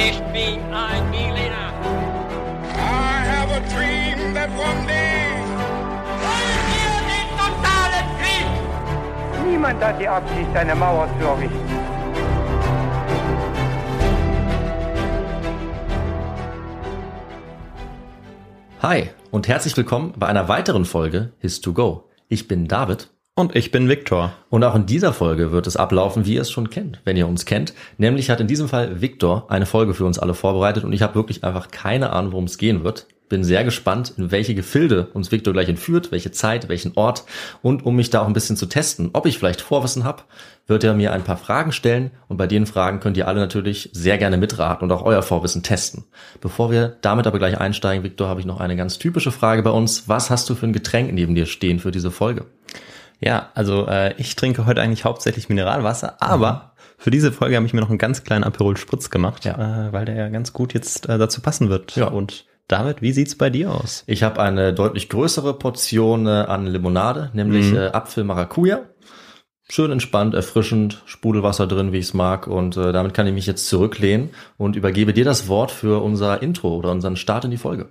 Ich bin ein Berliner. I have a dream that one day. Wollen wir den totalen Krieg? Niemand hat die Absicht, eine Mauer zu errichten. Hi und herzlich willkommen bei einer weiteren Folge His to Go. Ich bin David Und ich bin Viktor. und auch in dieser Folge wird es ablaufen, wie ihr es schon kennt, wenn ihr uns kennt. Nämlich hat in diesem Fall Viktor eine Folge für uns alle vorbereitet und ich habe wirklich einfach keine Ahnung, worum es gehen wird. Bin sehr gespannt, in welche Gefilde uns Viktor gleich entführt, welche Zeit, welchen Ort und um mich da auch ein bisschen zu testen, ob ich vielleicht Vorwissen habe, wird er mir ein paar Fragen stellen und bei den Fragen könnt ihr alle natürlich sehr gerne mitraten und auch euer Vorwissen testen. Bevor wir damit aber gleich einsteigen, Viktor, habe ich noch eine ganz typische Frage bei uns. Was hast du für ein Getränk neben dir stehen für diese Folge? Ja, also äh, ich trinke heute eigentlich hauptsächlich Mineralwasser, aber für diese Folge habe ich mir noch einen ganz kleinen Aperol Spritz gemacht, Ja. äh, weil der ja ganz gut jetzt äh, dazu passen wird. Ja. Und David, wie sieht's bei dir aus? Ich habe eine deutlich größere Portion äh, an Limonade, nämlich äh, Apfel Maracuja. Schön entspannt, erfrischend, Sprudelwasser drin, wie ich es mag. Und äh, damit kann ich mich jetzt zurücklehnen und übergebe dir das Wort für unser Intro oder unseren Start in die Folge.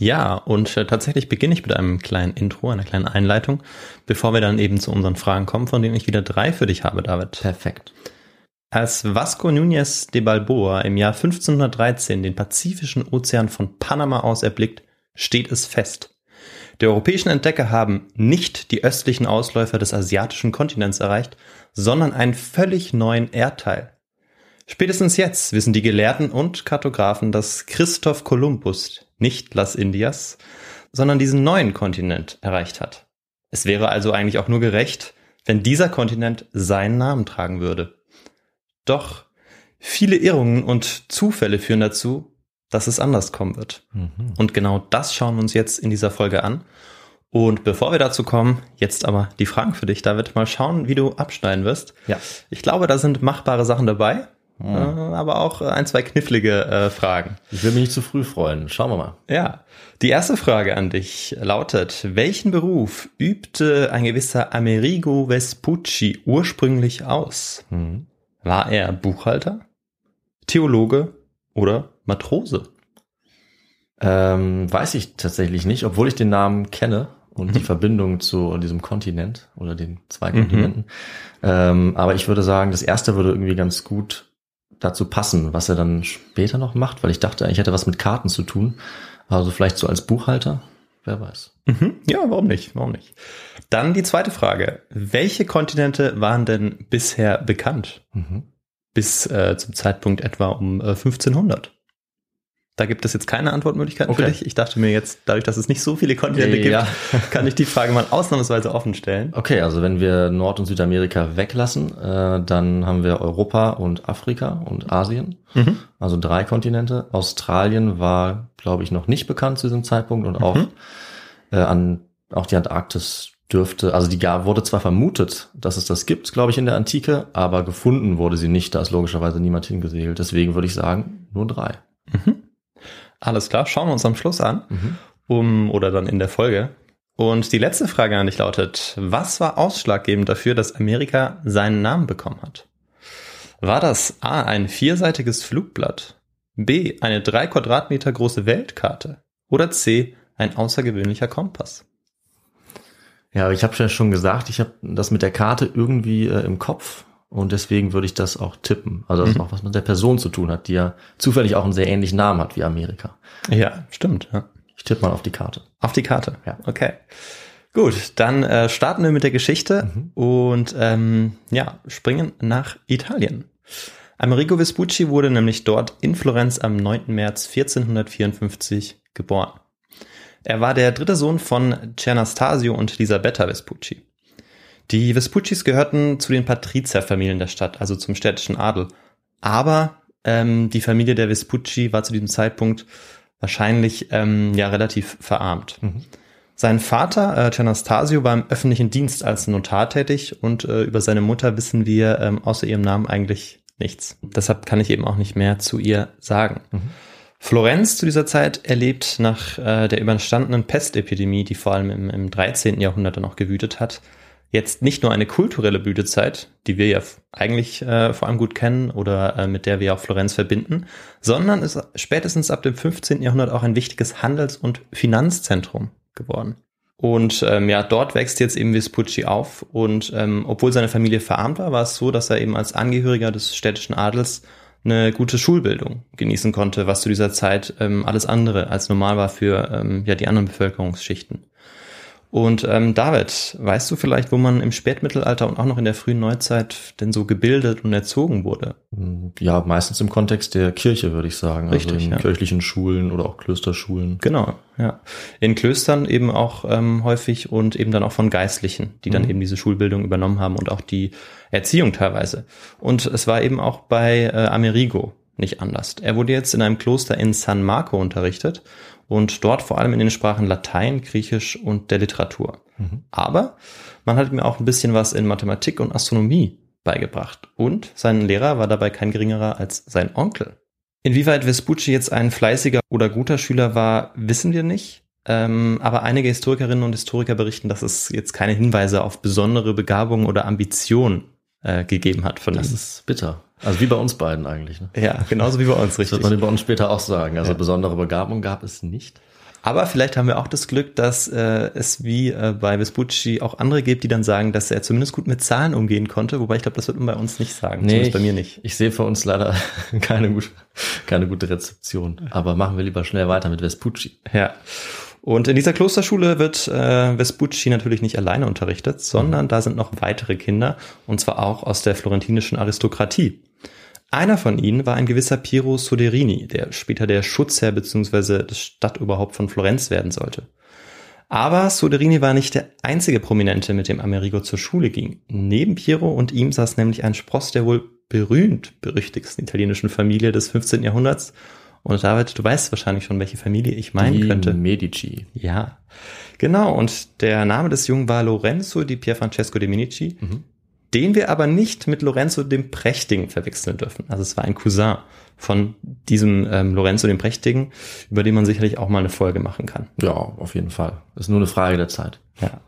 Ja, und äh, tatsächlich beginne ich mit einem kleinen Intro, einer kleinen Einleitung, bevor wir dann eben zu unseren Fragen kommen, von denen ich wieder drei für dich habe, David. Perfekt. Als Vasco Núñez de Balboa im Jahr 1513 den Pazifischen Ozean von Panama aus erblickt, steht es fest. Die europäischen Entdecker haben nicht die östlichen Ausläufer des asiatischen Kontinents erreicht, sondern einen völlig neuen Erdteil. Spätestens jetzt wissen die Gelehrten und Kartografen, dass Christoph Kolumbus nicht Las Indias, sondern diesen neuen Kontinent erreicht hat. Es wäre also eigentlich auch nur gerecht, wenn dieser Kontinent seinen Namen tragen würde. Doch viele Irrungen und Zufälle führen dazu, dass es anders kommen wird. Und genau das schauen wir uns jetzt in dieser Folge an. Und bevor wir dazu kommen, jetzt aber die Fragen für dich, David. Mal schauen, wie du abschneiden wirst. Ja. Ich glaube, da sind machbare Sachen dabei, äh, aber auch äh, ein, zwei knifflige äh, Fragen. Ich will mich nicht zu früh freuen. Schauen wir mal. Ja, die erste Frage an dich lautet, welchen Beruf übte ein gewisser Amerigo Vespucci ursprünglich aus? War er Buchhalter, Theologe oder Matrose? Ähm, weiß ich tatsächlich nicht, obwohl ich den Namen kenne und die Verbindung zu diesem Kontinent oder den zwei Kontinenten. Ähm, aber ich würde sagen, das erste würde irgendwie ganz gut dazu passen, was er dann später noch macht, weil ich dachte, eigentlich hätte was mit Karten zu tun. Also vielleicht so als Buchhalter, wer weiß. Mhm. Ja, warum nicht? Warum nicht? Dann die zweite Frage. Welche Kontinente waren denn bisher bekannt? Bis äh, zum Zeitpunkt etwa um äh, 1500. Da gibt es jetzt keine Antwortmöglichkeiten für Okay. dich. Ich dachte mir jetzt, dadurch, dass es nicht so viele Kontinente Ja. gibt, kann ich die Frage mal ausnahmsweise offen stellen. Okay, also wenn wir Nord- und Südamerika weglassen, äh, dann haben wir Europa und Afrika und Asien. Also drei Kontinente. Australien war, glaube ich, noch nicht bekannt zu diesem Zeitpunkt und auch äh, an auch die Antarktis dürfte, also die wurde zwar vermutet, dass es das gibt, glaube ich, in der Antike, aber gefunden wurde sie nicht. Da ist logischerweise niemand hingesegelt. Deswegen würde ich sagen, nur drei. Alles klar, schauen wir uns am Schluss an. Um, oder dann in der Folge. Und die letzte Frage an dich lautet, was war ausschlaggebend dafür, dass Amerika seinen Namen bekommen hat? War das A, ein vierseitiges Flugblatt, B, eine drei Quadratmeter große Weltkarte oder C, ein außergewöhnlicher Kompass? Ja, ich habe ja schon gesagt, ich habe das mit der Karte irgendwie äh, im Kopf und deswegen würde ich das auch tippen. Also das auch was mit der Person zu tun hat, die ja zufällig auch einen sehr ähnlichen Namen hat wie Amerika. Ja, stimmt. Ja. Ich tippe mal auf die Karte. Auf die Karte. Ja. Okay. Gut, dann äh, starten wir mit der Geschichte und ähm, ja, springen nach Italien. Amerigo Vespucci wurde nämlich dort in Florenz am 9. März 1454 geboren. Er war der dritte Sohn von Cernastasio und Elisabetta Vespucci. Die Vespuccis gehörten zu den Patrizierfamilien der Stadt, also zum städtischen Adel. Aber ähm, die Familie der Vespucci war zu diesem Zeitpunkt wahrscheinlich ähm, ja relativ verarmt. Sein Vater, äh, Cernastasio, war im öffentlichen Dienst als Notar tätig und äh, über seine Mutter wissen wir ähm, außer ihrem Namen eigentlich nichts. Deshalb kann ich eben auch nicht mehr zu ihr sagen. Florenz zu dieser Zeit erlebt nach äh, der überstandenen Pestepidemie, die vor allem im, im 13. Jahrhundert dann auch gewütet hat, jetzt nicht nur eine kulturelle Blütezeit, die wir ja eigentlich äh, vor allem gut kennen oder äh, mit der wir auch Florenz verbinden, sondern ist spätestens ab dem 15. Jahrhundert auch ein wichtiges Handels- und Finanzzentrum geworden. Und ähm, ja, dort wächst jetzt eben Vespucci auf und ähm, obwohl seine Familie verarmt war, war es so, dass er eben als Angehöriger des städtischen Adels eine gute Schulbildung genießen konnte, was zu dieser Zeit ähm, alles andere als normal war für ähm, ja, die anderen Bevölkerungsschichten. Und ähm, David, weißt du vielleicht, wo man im Spätmittelalter und auch noch in der frühen Neuzeit denn so gebildet und erzogen wurde? Ja, meistens im Kontext der Kirche, würde ich sagen. Richtig, also in ja. kirchlichen Schulen oder auch Klösterschulen. Genau, ja. In Klöstern eben auch ähm, häufig und eben dann auch von Geistlichen, die dann eben diese Schulbildung übernommen haben und auch die Erziehung teilweise. Und es war eben auch bei äh, Amerigo nicht anders. Er wurde jetzt in einem Kloster in San Marco unterrichtet und dort vor allem in den Sprachen Latein, Griechisch und der Literatur. Aber man hat ihm auch ein bisschen was in Mathematik und Astronomie beigebracht. Und sein Lehrer war dabei kein geringerer als sein Onkel. Inwieweit Vespucci jetzt ein fleißiger oder guter Schüler war, wissen wir nicht. Ähm, aber einige Historikerinnen und Historiker berichten, dass es jetzt keine Hinweise auf besondere Begabung oder Ambition äh, gegeben hat von Das ihm. ist bitter. Also wie bei uns beiden eigentlich. Ne? Ja, genauso wie bei uns, Das richtig. wird man über uns später auch sagen. Also besondere Begabung gab es nicht. Aber vielleicht haben wir auch das Glück, dass äh, es wie äh, bei Vespucci auch andere gibt, die dann sagen, dass er zumindest gut mit Zahlen umgehen konnte. Wobei ich glaube, das wird man bei uns nicht sagen. Zumindest bei mir nicht. Ich sehe für uns leider keine gute, keine gute Rezeption. Aber machen wir lieber schnell weiter mit Vespucci. Ja. Und in dieser Klosterschule wird äh, Vespucci natürlich nicht alleine unterrichtet, sondern da sind noch weitere Kinder, und zwar auch aus der florentinischen Aristokratie. Einer von ihnen war ein gewisser Piero Soderini, der später der Schutzherr bzw. das Stadtoberhaupt von Florenz werden sollte. Aber Soderini war nicht der einzige Prominente, mit dem Amerigo zur Schule ging. Neben Piero und ihm saß nämlich ein Spross der wohl berühmt berüchtigsten italienischen Familie des 15. Jahrhunderts. Und David, du weißt wahrscheinlich schon, welche Familie ich meinen Die könnte. Medici. Ja, genau. Und der Name des Jungen war Lorenzo di Pierfrancesco de Medici, den wir aber nicht mit Lorenzo dem Prächtigen verwechseln dürfen. Also es war ein Cousin von diesem ähm, Lorenzo dem Prächtigen, über den man sicherlich auch mal eine Folge machen kann. Ja, auf jeden Fall. Ist nur eine Frage der Zeit. Ja.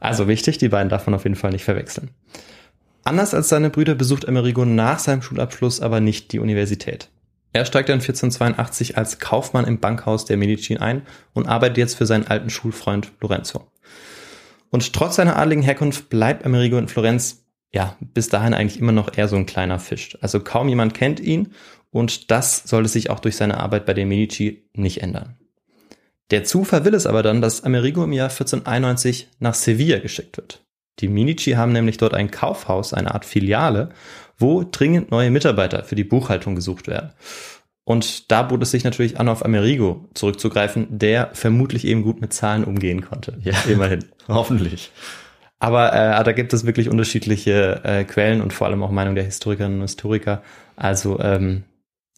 Also wichtig, die beiden darf man auf jeden Fall nicht verwechseln. Anders als seine Brüder besucht Amerigo nach seinem Schulabschluss aber nicht die Universität. Er steigt dann 1482 als Kaufmann im Bankhaus der Medici ein und arbeitet jetzt für seinen alten Schulfreund Lorenzo. Und trotz seiner adligen Herkunft bleibt Amerigo in Florenz, ja, bis dahin eigentlich immer noch eher so ein kleiner Fisch. Also kaum jemand kennt ihn und das sollte sich auch durch seine Arbeit bei den Medici nicht ändern. Der Zufall will es aber dann, dass Amerigo im Jahr 1491 nach Sevilla geschickt wird. Die Medici haben nämlich dort ein Kaufhaus, eine Art Filiale, wo dringend neue Mitarbeiter für die Buchhaltung gesucht werden. Und da bot es sich natürlich an, auf Amerigo zurückzugreifen, der vermutlich eben gut mit Zahlen umgehen konnte. Ja. immerhin. Hoffentlich. Aber äh, da gibt es wirklich unterschiedliche äh, Quellen und vor allem auch Meinung der Historikerinnen und Historiker. Also ähm,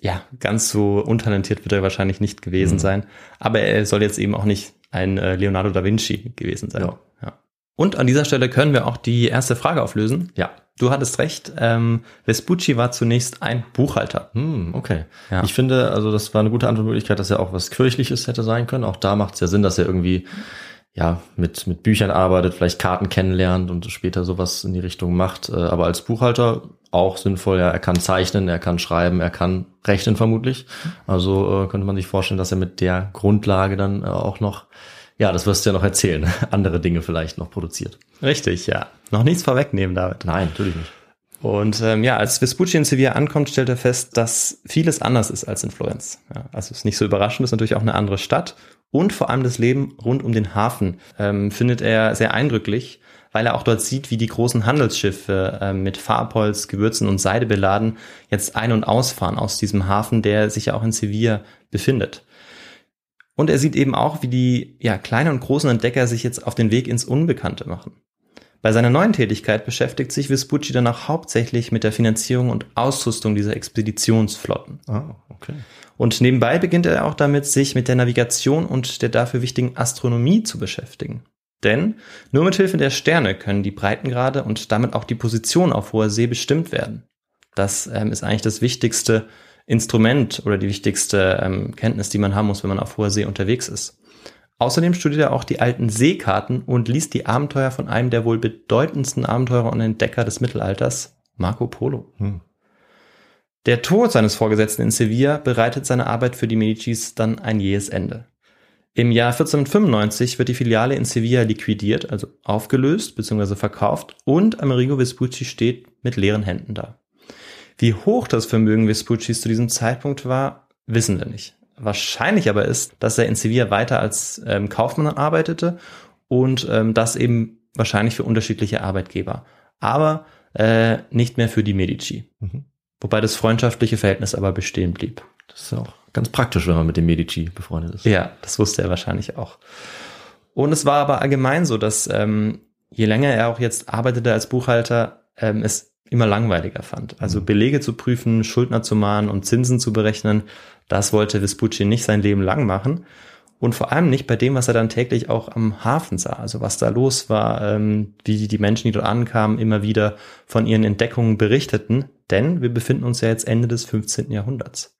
ja, ganz so untalentiert wird er wahrscheinlich nicht gewesen Mhm. sein. Aber er soll jetzt eben auch nicht ein äh, Leonardo da Vinci gewesen sein. Ja. Ja. Und an dieser Stelle können wir auch die erste Frage auflösen. Ja. Du hattest recht, ähm, Vespucci war zunächst ein Buchhalter. Hm, okay. Ja. Ich finde, also das war eine gute Antwortmöglichkeit, dass er auch was Kirchliches hätte sein können. Auch da macht es ja Sinn, dass er irgendwie ja mit, mit Büchern arbeitet, vielleicht Karten kennenlernt und später sowas in die Richtung macht. Äh, Aber als Buchhalter auch sinnvoll. Ja, er kann zeichnen, er kann schreiben, er kann rechnen vermutlich. Also äh, könnte man sich vorstellen, dass er mit der Grundlage dann äh, auch noch, ja, das wirst du ja noch erzählen, andere Dinge vielleicht noch produziert. Richtig, ja. Noch nichts vorwegnehmen, David. Nein, natürlich nicht. Und ähm, ja, als Vespucci in Sevilla ankommt, stellt er fest, dass vieles anders ist als in Florenz. Ja, also es ist nicht so überraschend, es ist natürlich auch eine andere Stadt. Und vor allem das Leben rund um den Hafen ähm, findet er sehr eindrücklich, weil er auch dort sieht, wie die großen Handelsschiffe ähm, mit Farbholz, Gewürzen und Seide beladen jetzt ein- und ausfahren aus diesem Hafen, der sich ja auch in Sevilla befindet. Und er sieht eben auch, wie die ja, kleinen und großen Entdecker sich jetzt auf den Weg ins Unbekannte machen. Bei seiner neuen Tätigkeit beschäftigt sich Vespucci danach hauptsächlich mit der Finanzierung und Ausrüstung dieser Expeditionsflotten. Ah, okay. Und nebenbei beginnt er auch damit, sich mit der Navigation und der dafür wichtigen Astronomie zu beschäftigen. Denn nur mit Hilfe der Sterne können die Breitengrade und damit auch die Position auf hoher See bestimmt werden. Das ähm, ist eigentlich das wichtigste Instrument oder die wichtigste ähm, Kenntnis, die man haben muss, wenn man auf hoher See unterwegs ist. Außerdem studierte er auch die alten Seekarten und liest die Abenteuer von einem der wohl bedeutendsten Abenteurer und Entdecker des Mittelalters, Marco Polo. Hm. Der Tod seines Vorgesetzten in Sevilla bereitet seine Arbeit für die Medicis dann ein jähes Ende. Im Jahr 1495 wird die Filiale in Sevilla liquidiert, also aufgelöst bzw. verkauft und Amerigo Vespucci steht mit leeren Händen da. Wie hoch das Vermögen Vespuccis zu diesem Zeitpunkt war, wissen wir nicht. Wahrscheinlich aber ist, dass er in Sevilla weiter als ähm, Kaufmann arbeitete und ähm, das eben wahrscheinlich für unterschiedliche Arbeitgeber, aber äh, nicht mehr für die Medici. Mhm. Wobei das freundschaftliche Verhältnis aber bestehen blieb. Das ist auch ganz praktisch, wenn man mit dem Medici befreundet ist. Ja, das wusste er wahrscheinlich auch. Und es war aber allgemein so, dass ähm, je länger er auch jetzt arbeitete als Buchhalter, ähm, es immer langweiliger fand. Also Belege zu prüfen, Schuldner zu mahnen und Zinsen zu berechnen, das wollte Vespucci nicht sein Leben lang machen. Und vor allem nicht bei dem, was er dann täglich auch am Hafen sah. Also was da los war, ähm, wie die Menschen, die dort ankamen, immer wieder von ihren Entdeckungen berichteten. Denn wir befinden uns ja jetzt Ende des 15. Jahrhunderts.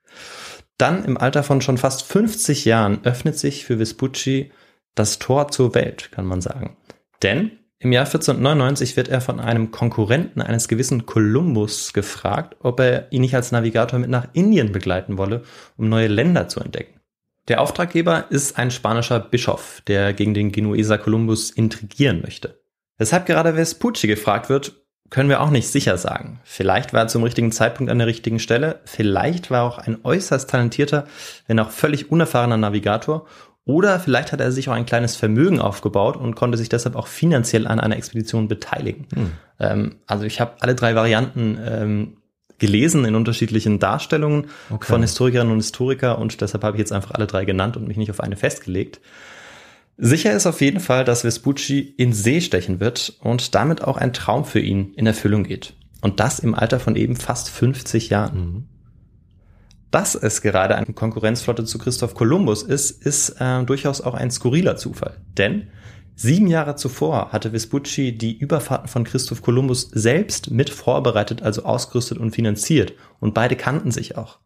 Dann im Alter von schon fast 50 Jahren öffnet sich für Vespucci das Tor zur Welt, kann man sagen. Denn im Jahr 1499 wird er von einem Konkurrenten eines gewissen Kolumbus gefragt, ob er ihn nicht als Navigator mit nach Indien begleiten wolle, um neue Länder zu entdecken. Der Auftraggeber ist ein spanischer Bischof, der gegen den Genueser Kolumbus intrigieren möchte. Weshalb gerade Vespucci gefragt wird, können wir auch nicht sicher sagen. Vielleicht war er zum richtigen Zeitpunkt an der richtigen Stelle, vielleicht war er auch ein äußerst talentierter, wenn auch völlig unerfahrener Navigator oder vielleicht hat er sich auch ein kleines Vermögen aufgebaut und konnte sich deshalb auch finanziell an einer Expedition beteiligen. Hm. Ähm, also ich habe alle drei Varianten ähm, gelesen in unterschiedlichen Darstellungen Okay. von Historikerinnen und Historiker und deshalb habe ich jetzt einfach alle drei genannt und mich nicht auf eine festgelegt. Sicher ist auf jeden Fall, dass Vespucci in See stechen wird und damit auch ein Traum für ihn in Erfüllung geht. Und das im Alter von eben fast 50 Jahren. Mhm. Dass es gerade eine Konkurrenzflotte zu Christoph Kolumbus ist, ist äh, durchaus auch ein skurriler Zufall. Denn sieben Jahre zuvor hatte Vespucci die Überfahrten von Christoph Kolumbus selbst mit vorbereitet, also ausgerüstet und finanziert. Und beide kannten sich auch.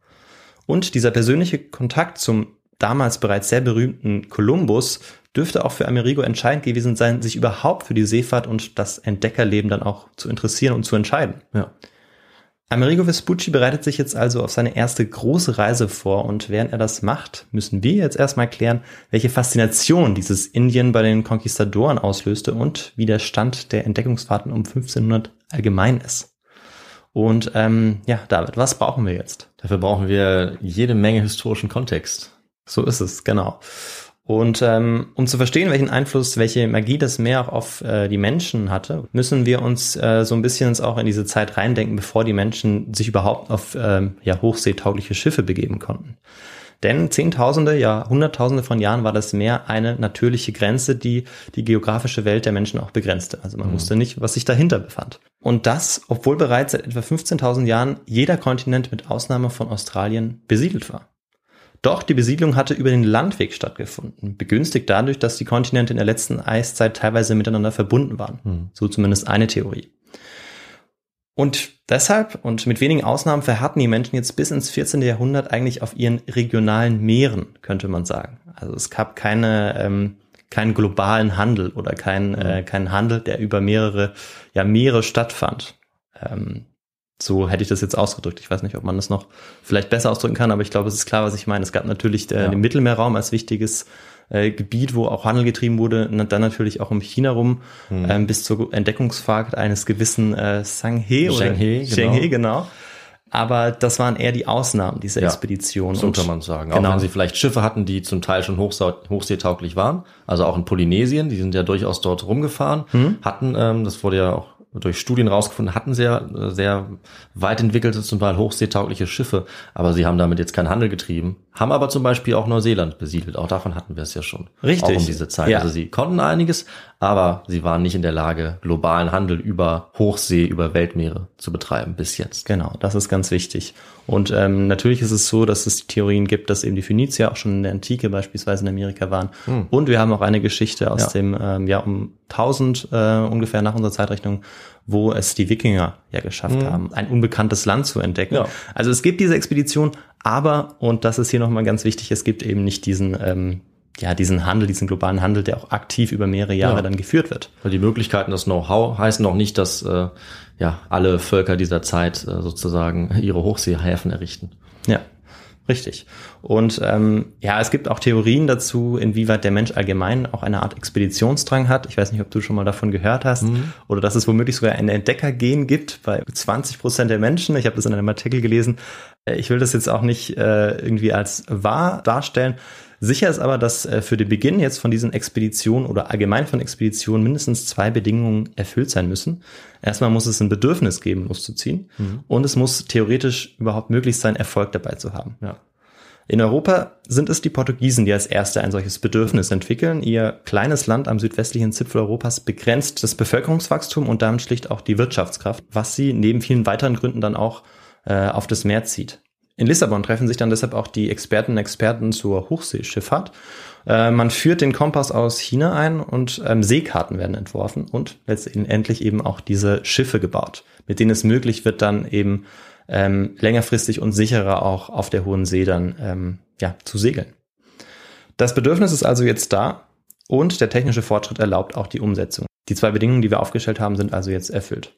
Und dieser persönliche Kontakt zum damals bereits sehr berühmten Kolumbus dürfte auch für Amerigo entscheidend gewesen sein, sich überhaupt für die Seefahrt und das Entdeckerleben dann auch zu interessieren und zu entscheiden. Ja. Amerigo Vespucci bereitet sich jetzt also auf seine erste große Reise vor und während er das macht, müssen wir jetzt erstmal klären, welche Faszination dieses Indien bei den Konquistadoren auslöste und wie der Stand der Entdeckungsfahrten um 1500 allgemein ist. Und ähm, ja, David, was brauchen wir jetzt? Dafür brauchen wir jede Menge historischen Kontext. So ist es, genau. Und ähm, um zu verstehen, welchen Einfluss, welche Magie das Meer auch auf äh, die Menschen hatte, müssen wir uns äh, so ein bisschen auch in diese Zeit reindenken, bevor die Menschen sich überhaupt auf ähm, ja, hochseetaugliche Schiffe begeben konnten. Denn Zehntausende, ja Hunderttausende von Jahren war das Meer eine natürliche Grenze, die die geografische Welt der Menschen auch begrenzte. Also man wusste nicht, was sich dahinter befand. Und das, obwohl bereits seit etwa 15.000 Jahren jeder Kontinent mit Ausnahme von Australien besiedelt war. Doch die Besiedlung hatte über den Landweg stattgefunden, begünstigt dadurch, dass die Kontinente in der letzten Eiszeit teilweise miteinander verbunden waren. Hm. So zumindest eine Theorie. Und deshalb und mit wenigen Ausnahmen verharrten die Menschen jetzt bis ins 14. Jahrhundert eigentlich auf ihren regionalen Meeren, könnte man sagen. Also es gab keine, ähm, keinen globalen Handel oder keinen äh, keinen Handel, der über mehrere ja, Meere stattfand. Ähm, so hätte ich das jetzt ausgedrückt. Ich weiß nicht, ob man das noch vielleicht besser ausdrücken kann, aber ich glaube, es ist klar, was ich meine. Es gab natürlich äh, Ja. den Mittelmeerraum als wichtiges äh, Gebiet, wo auch Handel getrieben wurde, und dann natürlich auch um China rum, Hm. ähm, bis zur Entdeckungsfahrt eines gewissen äh, Sanghe oder Zheng He, genau. Zheng He, genau. Aber das waren eher die Ausnahmen dieser Ja, Expedition. So Und- kann man sagen. Genau. Auch wenn sie vielleicht Schiffe hatten, die zum Teil schon hochseetauglich waren. Also auch in Polynesien, die sind ja durchaus dort rumgefahren, Hm? hatten, ähm, das wurde ja auch durch Studien rausgefunden, hatten sehr, sehr weit entwickelte, zum Teil hochseetaugliche Schiffe, aber sie haben damit jetzt keinen Handel getrieben, haben aber zum Beispiel auch Neuseeland besiedelt. Auch davon hatten wir es ja schon. Richtig. Auch um diese Zeit. Ja. Also sie konnten einiges, aber sie waren nicht in der Lage, globalen Handel über Hochsee, über Weltmeere zu betreiben bis jetzt. Genau, das ist ganz wichtig. Und ähm, natürlich ist es so, dass es die Theorien gibt, dass eben die Phönizier auch schon in der Antike beispielsweise in Amerika waren. Und wir haben auch eine Geschichte aus Ja. dem ähm, Jahr um 1000 äh, ungefähr nach unserer Zeitrechnung, wo es die Wikinger ja geschafft haben, ein unbekanntes Land zu entdecken. Ja. Also es gibt diese Expedition, aber, und das ist hier nochmal ganz wichtig, es gibt eben nicht diesen, ähm, ja, diesen Handel, diesen globalen Handel, der auch aktiv über mehrere Jahre Ja. dann geführt wird. Weil die Möglichkeiten, das Know-how heißen noch nicht, dass äh, ja alle Völker dieser Zeit äh, sozusagen ihre Hochseehäfen errichten. Ja, richtig. Und ähm, ja, es gibt auch Theorien dazu, inwieweit der Mensch allgemein auch eine Art Expeditionsdrang hat. Ich weiß nicht, ob du schon mal davon gehört hast. Oder dass es womöglich sogar ein Entdeckergen gibt bei 20 Prozent der Menschen. Ich habe das in einem Artikel gelesen. Äh, Ich will das jetzt auch nicht äh, irgendwie als wahr darstellen. Sicher ist aber, dass äh, für den Beginn jetzt von diesen Expeditionen oder allgemein von Expeditionen mindestens zwei Bedingungen erfüllt sein müssen. Erstmal muss es ein Bedürfnis geben, loszuziehen. Und es muss theoretisch überhaupt möglich sein, Erfolg dabei zu haben. Ja. In Europa sind es die Portugiesen, die als erste ein solches Bedürfnis entwickeln. Ihr kleines Land am südwestlichen Zipfel Europas begrenzt das Bevölkerungswachstum und damit schlicht auch die Wirtschaftskraft, was sie neben vielen weiteren Gründen dann auch äh, auf das Meer zieht. In Lissabon treffen sich dann deshalb auch die Experten und Experten zur Hochseeschifffahrt. Äh, man führt den Kompass aus China ein und ähm, Seekarten werden entworfen und letztendlich eben auch diese Schiffe gebaut, mit denen es möglich wird, dann eben ähm, längerfristig und sicherer auch auf der hohen See dann ähm, ja, zu segeln. Das Bedürfnis ist also jetzt da und der technische Fortschritt erlaubt auch die Umsetzung. Die zwei Bedingungen, die wir aufgestellt haben, sind also jetzt erfüllt.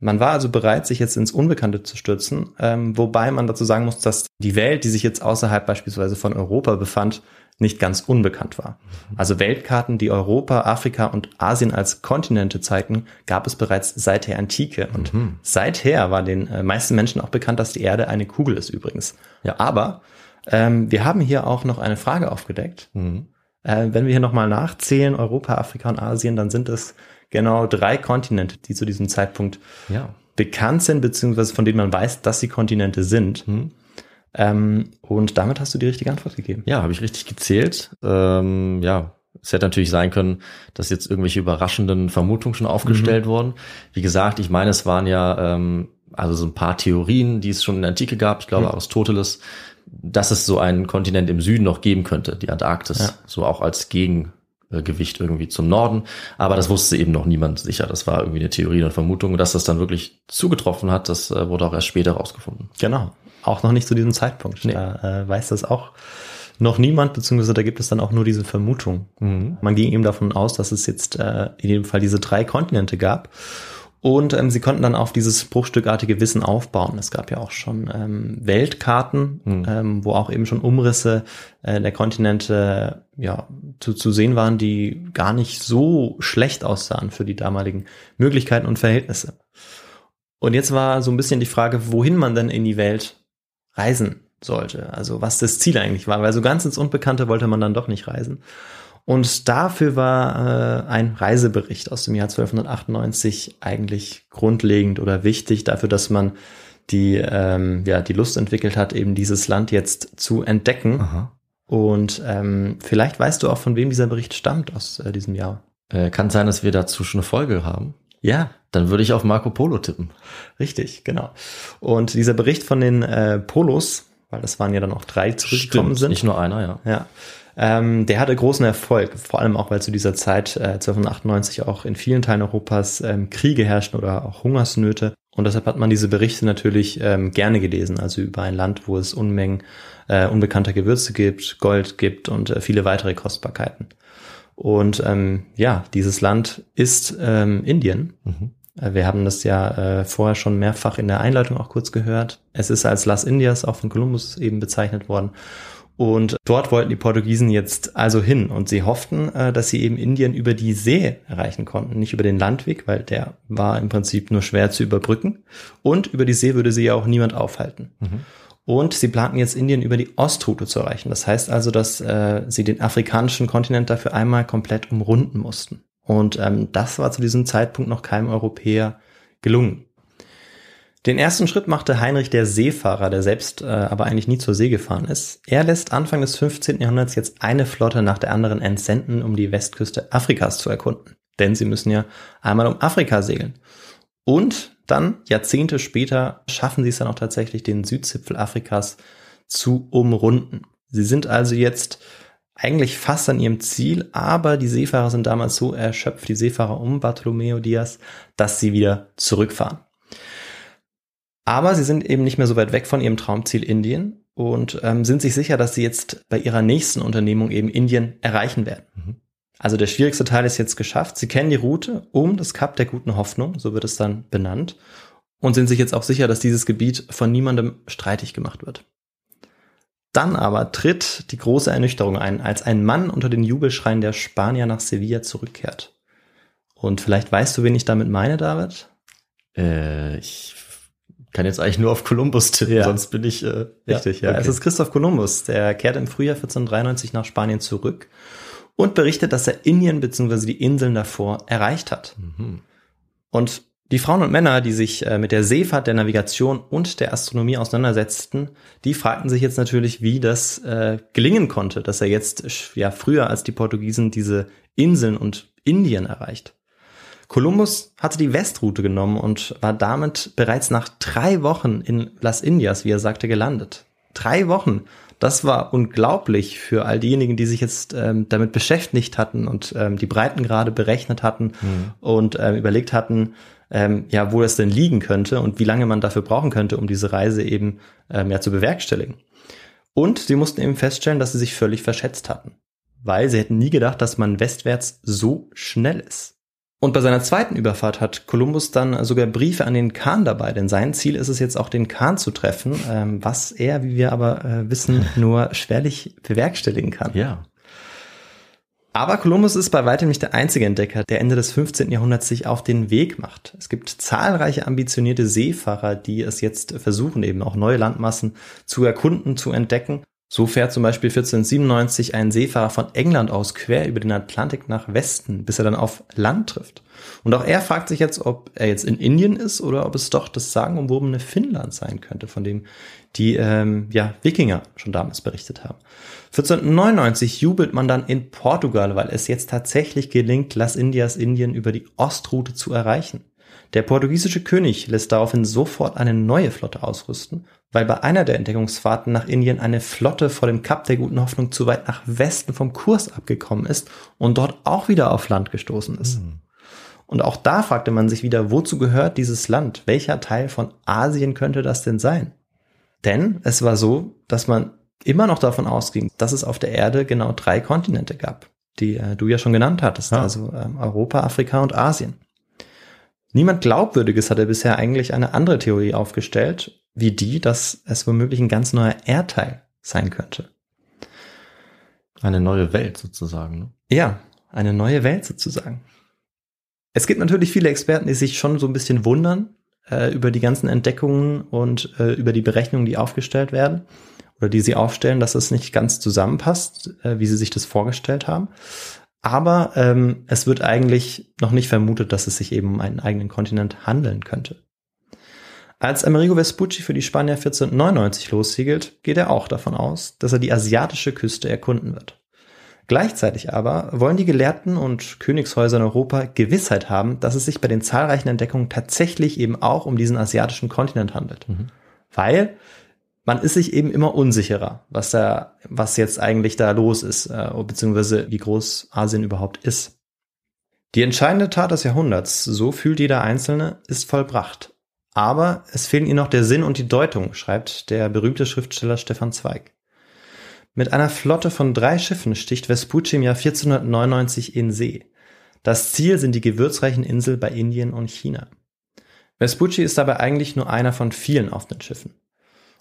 Man war also bereit, sich jetzt ins Unbekannte zu stürzen, ähm, wobei man dazu sagen muss, dass die Welt, die sich jetzt außerhalb beispielsweise von Europa befand, nicht ganz unbekannt war. Also Weltkarten, die Europa, Afrika und Asien als Kontinente zeigten, gab es bereits seit der Antike. Und seither war den äh, meisten Menschen auch bekannt, dass die Erde eine Kugel ist übrigens. Ja, aber ähm, wir haben hier auch noch eine Frage aufgedeckt. Äh, wenn wir hier nochmal nachzählen, Europa, Afrika und Asien, dann sind es genau drei Kontinente, die zu diesem Zeitpunkt Ja. bekannt sind, beziehungsweise von denen man weiß, dass sie Kontinente sind. Ähm, und damit hast du die richtige Antwort gegeben. Ja, habe ich richtig gezählt. Ähm, ja, es hätte natürlich sein können, dass jetzt irgendwelche überraschenden Vermutungen schon aufgestellt wurden. Wie gesagt, ich meine, es waren ja ähm, also so ein paar Theorien, die es schon in der Antike gab. Ich glaube Aristoteles, dass es so einen Kontinent im Süden noch geben könnte, die Antarktis, Ja. so auch als Gegengewicht irgendwie zum Norden. Aber das wusste eben noch niemand sicher. Das war irgendwie eine Theorie und Vermutung. Und dass das dann wirklich zugetroffen hat, das äh, wurde auch erst später rausgefunden. Genau. Auch noch nicht zu diesem Zeitpunkt. Nee. Da äh, weiß das auch noch niemand, beziehungsweise da gibt es dann auch nur diese Vermutung. Man ging eben davon aus, dass es jetzt äh, in jedem Fall diese drei Kontinente gab. Und ähm, sie konnten dann auf dieses bruchstückartige Wissen aufbauen. Es gab ja auch schon ähm, Weltkarten, ähm, wo auch eben schon Umrisse äh, der Kontinente ja, zu, zu sehen waren, die gar nicht so schlecht aussahen für die damaligen Möglichkeiten und Verhältnisse. Und jetzt war so ein bisschen die Frage, wohin man denn in die Welt reisen sollte. Also was das Ziel eigentlich war, weil so ganz ins Unbekannte wollte man dann doch nicht reisen. Und dafür war äh, ein Reisebericht aus dem Jahr 1298 eigentlich grundlegend oder wichtig dafür, dass man die, ähm, ja, die Lust entwickelt hat, eben dieses Land jetzt zu entdecken. Aha. Und ähm, vielleicht weißt du auch, von wem dieser Bericht stammt aus äh, diesem Jahr. Äh, kann sein, dass wir dazu schon eine Folge haben. Ja, Dann würde ich auf Marco Polo tippen. Richtig, genau. Und dieser Bericht von den äh, Polos, weil das waren ja dann auch drei zurückgekommen sind. Nicht nur einer, ja. Ja. Ähm, der hatte großen Erfolg, vor allem auch, weil zu dieser Zeit, äh, 1298, auch in vielen Teilen Europas ähm, Kriege herrschten oder auch Hungersnöte. Und deshalb hat man diese Berichte natürlich ähm, gerne gelesen, also über ein Land, wo es Unmengen äh, unbekannter Gewürze gibt, Gold gibt und äh, viele weitere Kostbarkeiten. Und ähm, ja, dieses Land ist ähm, Indien. Äh, Wir haben das ja äh, vorher schon mehrfach in der Einleitung auch kurz gehört. Es ist als Las Indias auch von Kolumbus eben bezeichnet worden. Und dort wollten die Portugiesen jetzt also hin und sie hofften, äh, dass sie eben Indien über die See erreichen konnten, nicht über den Landweg, weil der war im Prinzip nur schwer zu überbrücken. Und über die See würde sie ja auch niemand aufhalten. Und sie planten jetzt Indien über die Ostroute zu erreichen. Das heißt also, dass äh, sie den afrikanischen Kontinent dafür einmal komplett umrunden mussten. Und ähm, das war zu diesem Zeitpunkt noch keinem Europäer gelungen. Den ersten Schritt machte Heinrich der Seefahrer, der selbst äh, aber eigentlich nie zur See gefahren ist. Er lässt Anfang des 15. Jahrhunderts jetzt eine Flotte nach der anderen entsenden, um die Westküste Afrikas zu erkunden. Denn sie müssen ja einmal um Afrika segeln. Und dann, Jahrzehnte später, schaffen sie es dann auch tatsächlich, den Südzipfel Afrikas zu umrunden. Sie sind also jetzt eigentlich fast an ihrem Ziel, aber die Seefahrer sind damals so erschöpft, die Seefahrer um Bartolomeo Diaz, dass sie wieder zurückfahren. Aber sie sind eben nicht mehr so weit weg von ihrem Traumziel Indien und ähm, sind sich sicher, dass sie jetzt bei ihrer nächsten Unternehmung eben Indien erreichen werden. Mhm. Also der schwierigste Teil ist jetzt geschafft. Sie kennen die Route um das Kap der guten Hoffnung, so wird es dann benannt, und sind sich jetzt auch sicher, dass dieses Gebiet von niemandem streitig gemacht wird. Dann aber tritt die große Ernüchterung ein, als ein Mann unter den Jubelschreien der Spanier nach Sevilla zurückkehrt. Und vielleicht weißt du, wen ich damit meine, David? Äh, ich kann jetzt eigentlich nur auf Kolumbus tippen, ja. sonst bin ich äh, richtig. Ja, ja. Okay. es ist Christoph Kolumbus. Der kehrt im Frühjahr 1493 nach Spanien zurück und berichtet, dass er Indien bzw. die Inseln davor erreicht hat. Mhm. Und die Frauen und Männer, die sich äh, mit der Seefahrt, der Navigation und der Astronomie auseinandersetzten, die fragten sich jetzt natürlich, wie das äh, gelingen konnte, dass er jetzt ja früher als die Portugiesen diese Inseln und Indien erreicht. Kolumbus hatte die Westroute genommen und war damit bereits nach drei Wochen in Las Indias, wie er sagte, gelandet. Drei Wochen. Das war unglaublich für all diejenigen, die sich jetzt ähm, damit beschäftigt hatten und ähm, die Breitengrade berechnet hatten mhm. und ähm, überlegt hatten, ähm, ja, wo es denn liegen könnte und wie lange man dafür brauchen könnte, um diese Reise eben ähm, ja zu bewerkstelligen. Und sie mussten eben feststellen, dass sie sich völlig verschätzt hatten, weil sie hätten nie gedacht, dass man westwärts so schnell ist. Und bei seiner zweiten Überfahrt hat Kolumbus dann sogar Briefe an den Khan dabei, denn sein Ziel ist es jetzt auch, den Khan zu treffen, ähm, was er, wie wir aber äh, wissen, nur schwerlich bewerkstelligen kann. Ja. Aber Kolumbus ist bei weitem nicht der einzige Entdecker, der Ende des 15. Jahrhunderts sich auf den Weg macht. Es gibt zahlreiche ambitionierte Seefahrer, die es jetzt versuchen, eben auch neue Landmassen zu erkunden, zu entdecken. So fährt zum Beispiel 1497 ein Seefahrer von England aus quer über den Atlantik nach Westen, bis er dann auf Land trifft. Und auch er fragt sich jetzt, ob er jetzt in Indien ist oder ob es doch das sagenumwobene Finnland sein könnte, von dem die ähm, ja, Wikinger schon damals berichtet haben. 1499 jubelt man dann in Portugal, weil es jetzt tatsächlich gelingt, Las Indias Indien über die Ostroute zu erreichen. Der portugiesische König lässt daraufhin sofort eine neue Flotte ausrüsten, weil bei einer der Entdeckungsfahrten nach Indien eine Flotte vor dem Kap der Guten Hoffnung zu weit nach Westen vom Kurs abgekommen ist und dort auch wieder auf Land gestoßen ist. Mhm. Und auch da fragte man sich wieder, wozu gehört dieses Land? Welcher Teil von Asien könnte das denn sein? Denn es war so, dass man immer noch davon ausging, dass es auf der Erde genau drei Kontinente gab, die äh, du ja schon genannt hattest, ja. also ähm, Europa, Afrika und Asien. Niemand Glaubwürdiges hatte bisher eigentlich eine andere Theorie aufgestellt, wie die, dass es womöglich ein ganz neuer Erdteil sein könnte. Eine neue Welt sozusagen. Ne? Ja, eine neue Welt sozusagen. Es gibt natürlich viele Experten, die sich schon so ein bisschen wundern äh, über die ganzen Entdeckungen und äh, über die Berechnungen, die aufgestellt werden oder die sie aufstellen, dass es nicht ganz zusammenpasst, äh, wie sie sich das vorgestellt haben. Aber ähm, es wird eigentlich noch nicht vermutet, dass es sich eben um einen eigenen Kontinent handeln könnte. Als Amerigo Vespucci für die Spanier 1499 lossegelt, geht er auch davon aus, dass er die asiatische Küste erkunden wird. Gleichzeitig aber wollen die Gelehrten und Königshäuser in Europa Gewissheit haben, dass es sich bei den zahlreichen Entdeckungen tatsächlich eben auch um diesen asiatischen Kontinent handelt. Mhm. Weil man ist sich eben immer unsicherer, was da, was jetzt eigentlich da los ist, äh, beziehungsweise wie groß Asien überhaupt ist. Die entscheidende Tat des Jahrhunderts, so fühlt jeder Einzelne, ist vollbracht. Aber es fehlen ihr noch der Sinn und die Deutung, schreibt der berühmte Schriftsteller Stefan Zweig. Mit einer Flotte von drei Schiffen sticht Vespucci im Jahr 1499 in See. Das Ziel sind die gewürzreichen Inseln bei Indien und China. Vespucci ist dabei eigentlich nur einer von vielen offenen Schiffen.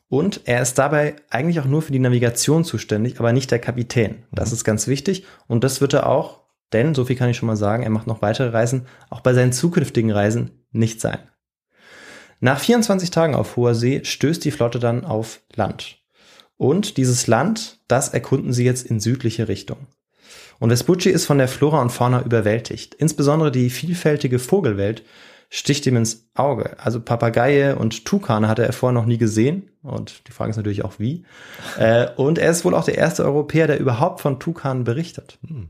Und er ist dabei eigentlich auch nur für die Navigation zuständig, aber nicht der Kapitän. Das mhm. ist ganz wichtig. Und das wird er auch, denn, so viel kann ich schon mal sagen, er macht noch weitere Reisen, auch bei seinen zukünftigen Reisen nicht sein. Nach 24 Tagen auf hoher See stößt die Flotte dann auf Land. Und dieses Land, das erkunden sie jetzt in südliche Richtung. Und Vespucci ist von der Flora und Fauna überwältigt. Insbesondere die vielfältige Vogelwelt sticht ihm ins Auge. Also Papageie und Tukane hatte er vorher noch nie gesehen. Und die Frage ist natürlich auch wie. Äh, und er ist wohl auch der erste Europäer, der überhaupt von Tukanen berichtet. Hm.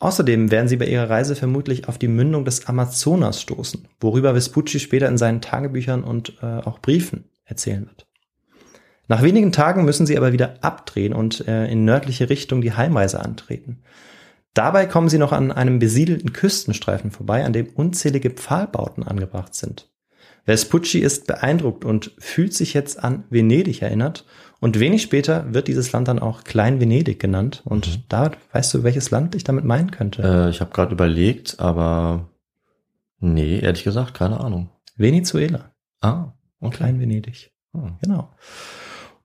Außerdem werden sie bei ihrer Reise vermutlich auf die Mündung des Amazonas stoßen, worüber Vespucci später in seinen Tagebüchern und äh, auch Briefen erzählen wird. Nach wenigen Tagen müssen sie aber wieder abdrehen und äh, in nördliche Richtung die Heimreise antreten. Dabei kommen sie noch an einem besiedelten Küstenstreifen vorbei, an dem unzählige Pfahlbauten angebracht sind. Vespucci ist beeindruckt und fühlt sich jetzt an Venedig erinnert. Und wenig später wird dieses Land dann auch Klein Venedig genannt. Und Mhm. da weißt du, welches Land ich damit meinen könnte? Äh, ich habe gerade überlegt, aber nee, ehrlich gesagt, keine Ahnung. Venezuela. Ah, okay. Klein Venedig. Hm. Genau.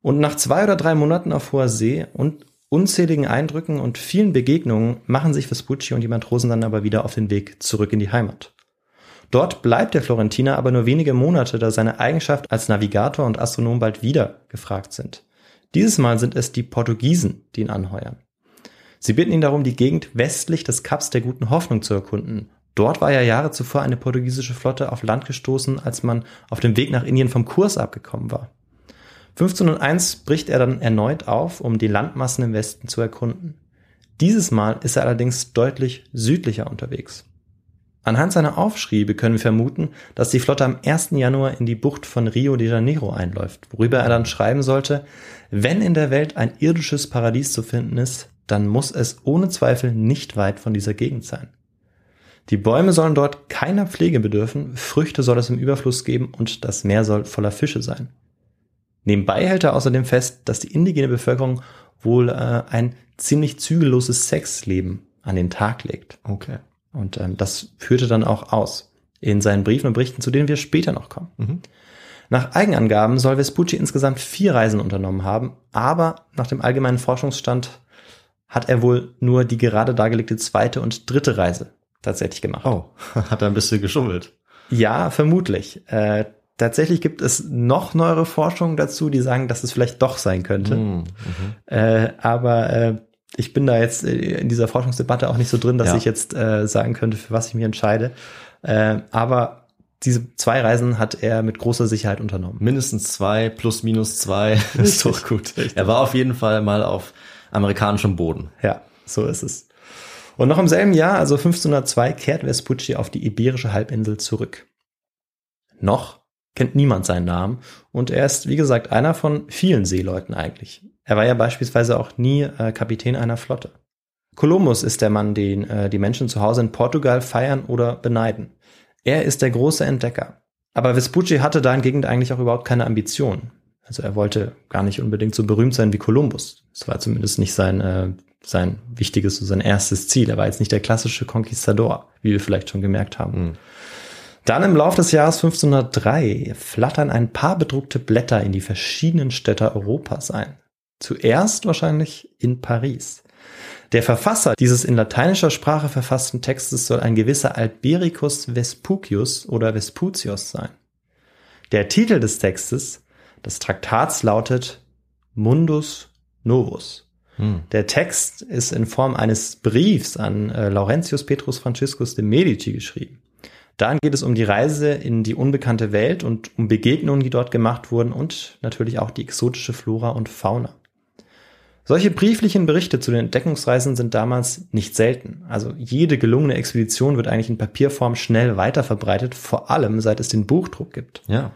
Und nach zwei oder drei Monaten auf hoher See und unzähligen Eindrücken und vielen Begegnungen machen sich Vespucci und die Matrosen dann aber wieder auf den Weg zurück in die Heimat. Dort bleibt der Florentiner aber nur wenige Monate, da seine Eigenschaft als Navigator und Astronom bald wieder gefragt sind. Dieses Mal sind es die Portugiesen, die ihn anheuern. Sie bitten ihn darum, die Gegend westlich des Kaps der Guten Hoffnung zu erkunden. Dort war ja Jahre zuvor eine portugiesische Flotte auf Land gestoßen, als man auf dem Weg nach Indien vom Kurs abgekommen war. 1501 bricht er dann erneut auf, um die Landmassen im Westen zu erkunden. Dieses Mal ist er allerdings deutlich südlicher unterwegs. Anhand seiner Aufschriebe können wir vermuten, dass die Flotte am 1. Januar in die Bucht von Rio de Janeiro einläuft, worüber er dann schreiben sollte, wenn in der Welt ein irdisches Paradies zu finden ist, dann muss es ohne Zweifel nicht weit von dieser Gegend sein. Die Bäume sollen dort keiner Pflege bedürfen, Früchte soll es im Überfluss geben und das Meer soll voller Fische sein. Nebenbei hält er außerdem fest, dass die indigene Bevölkerung wohl äh, ein ziemlich zügelloses Sexleben an den Tag legt. Okay. Und ähm, das führte dann auch aus in seinen Briefen und Berichten, zu denen wir später noch kommen. Mhm. Nach Eigenangaben soll Vespucci insgesamt vier Reisen unternommen haben, aber nach dem allgemeinen Forschungsstand hat er wohl nur die gerade dargelegte zweite und dritte Reise tatsächlich gemacht. Oh, hat er ein bisschen geschummelt. Ja, vermutlich. Äh, tatsächlich gibt es noch neuere Forschungen dazu, die sagen, dass es vielleicht doch sein könnte. Mhm. Mhm. Äh, aber äh, ich bin da jetzt äh, in dieser Forschungsdebatte auch nicht so drin, dass Ja. ich jetzt äh, sagen könnte, für was ich mich entscheide. Äh, aber diese zwei Reisen hat er mit großer Sicherheit unternommen. Mindestens zwei plus minus zwei ist doch gut. Er war auf jeden Fall mal auf amerikanischem Boden. Ja, so ist es. Und noch im selben Jahr, also 1502, kehrt Vespucci auf die Iberische Halbinsel zurück. Noch kennt niemand seinen Namen und er ist, wie gesagt, einer von vielen Seeleuten eigentlich. Er war ja beispielsweise auch nie äh, Kapitän einer Flotte. Kolumbus ist der Mann, den äh, die Menschen zu Hause in Portugal feiern oder beneiden. Er ist der große Entdecker. Aber Vespucci hatte dahingegen eigentlich auch überhaupt keine Ambition. Also er wollte gar nicht unbedingt so berühmt sein wie Kolumbus. Das war zumindest nicht sein, äh, sein wichtiges, so sein erstes Ziel. Er war jetzt nicht der klassische Conquistador, wie wir vielleicht schon gemerkt haben. Mhm. Dann im Lauf des Jahres 1503 flattern ein paar bedruckte Blätter in die verschiedenen Städte Europas ein. Zuerst wahrscheinlich in Paris. Der Verfasser dieses in lateinischer Sprache verfassten Textes soll ein gewisser Albericus Vespucius oder Vesputius sein. Der Titel des Textes, des Traktats lautet Mundus Novus. Hm. Der Text ist in Form eines Briefs an äh, Laurentius Petrus Franciscus de Medici geschrieben. Darin geht es um die Reise in die unbekannte Welt und um Begegnungen, die dort gemacht wurden und natürlich auch die exotische Flora und Fauna. Solche brieflichen Berichte zu den Entdeckungsreisen sind damals nicht selten. Also jede gelungene Expedition wird eigentlich in Papierform schnell weiterverbreitet, vor allem seit es den Buchdruck gibt. Ja.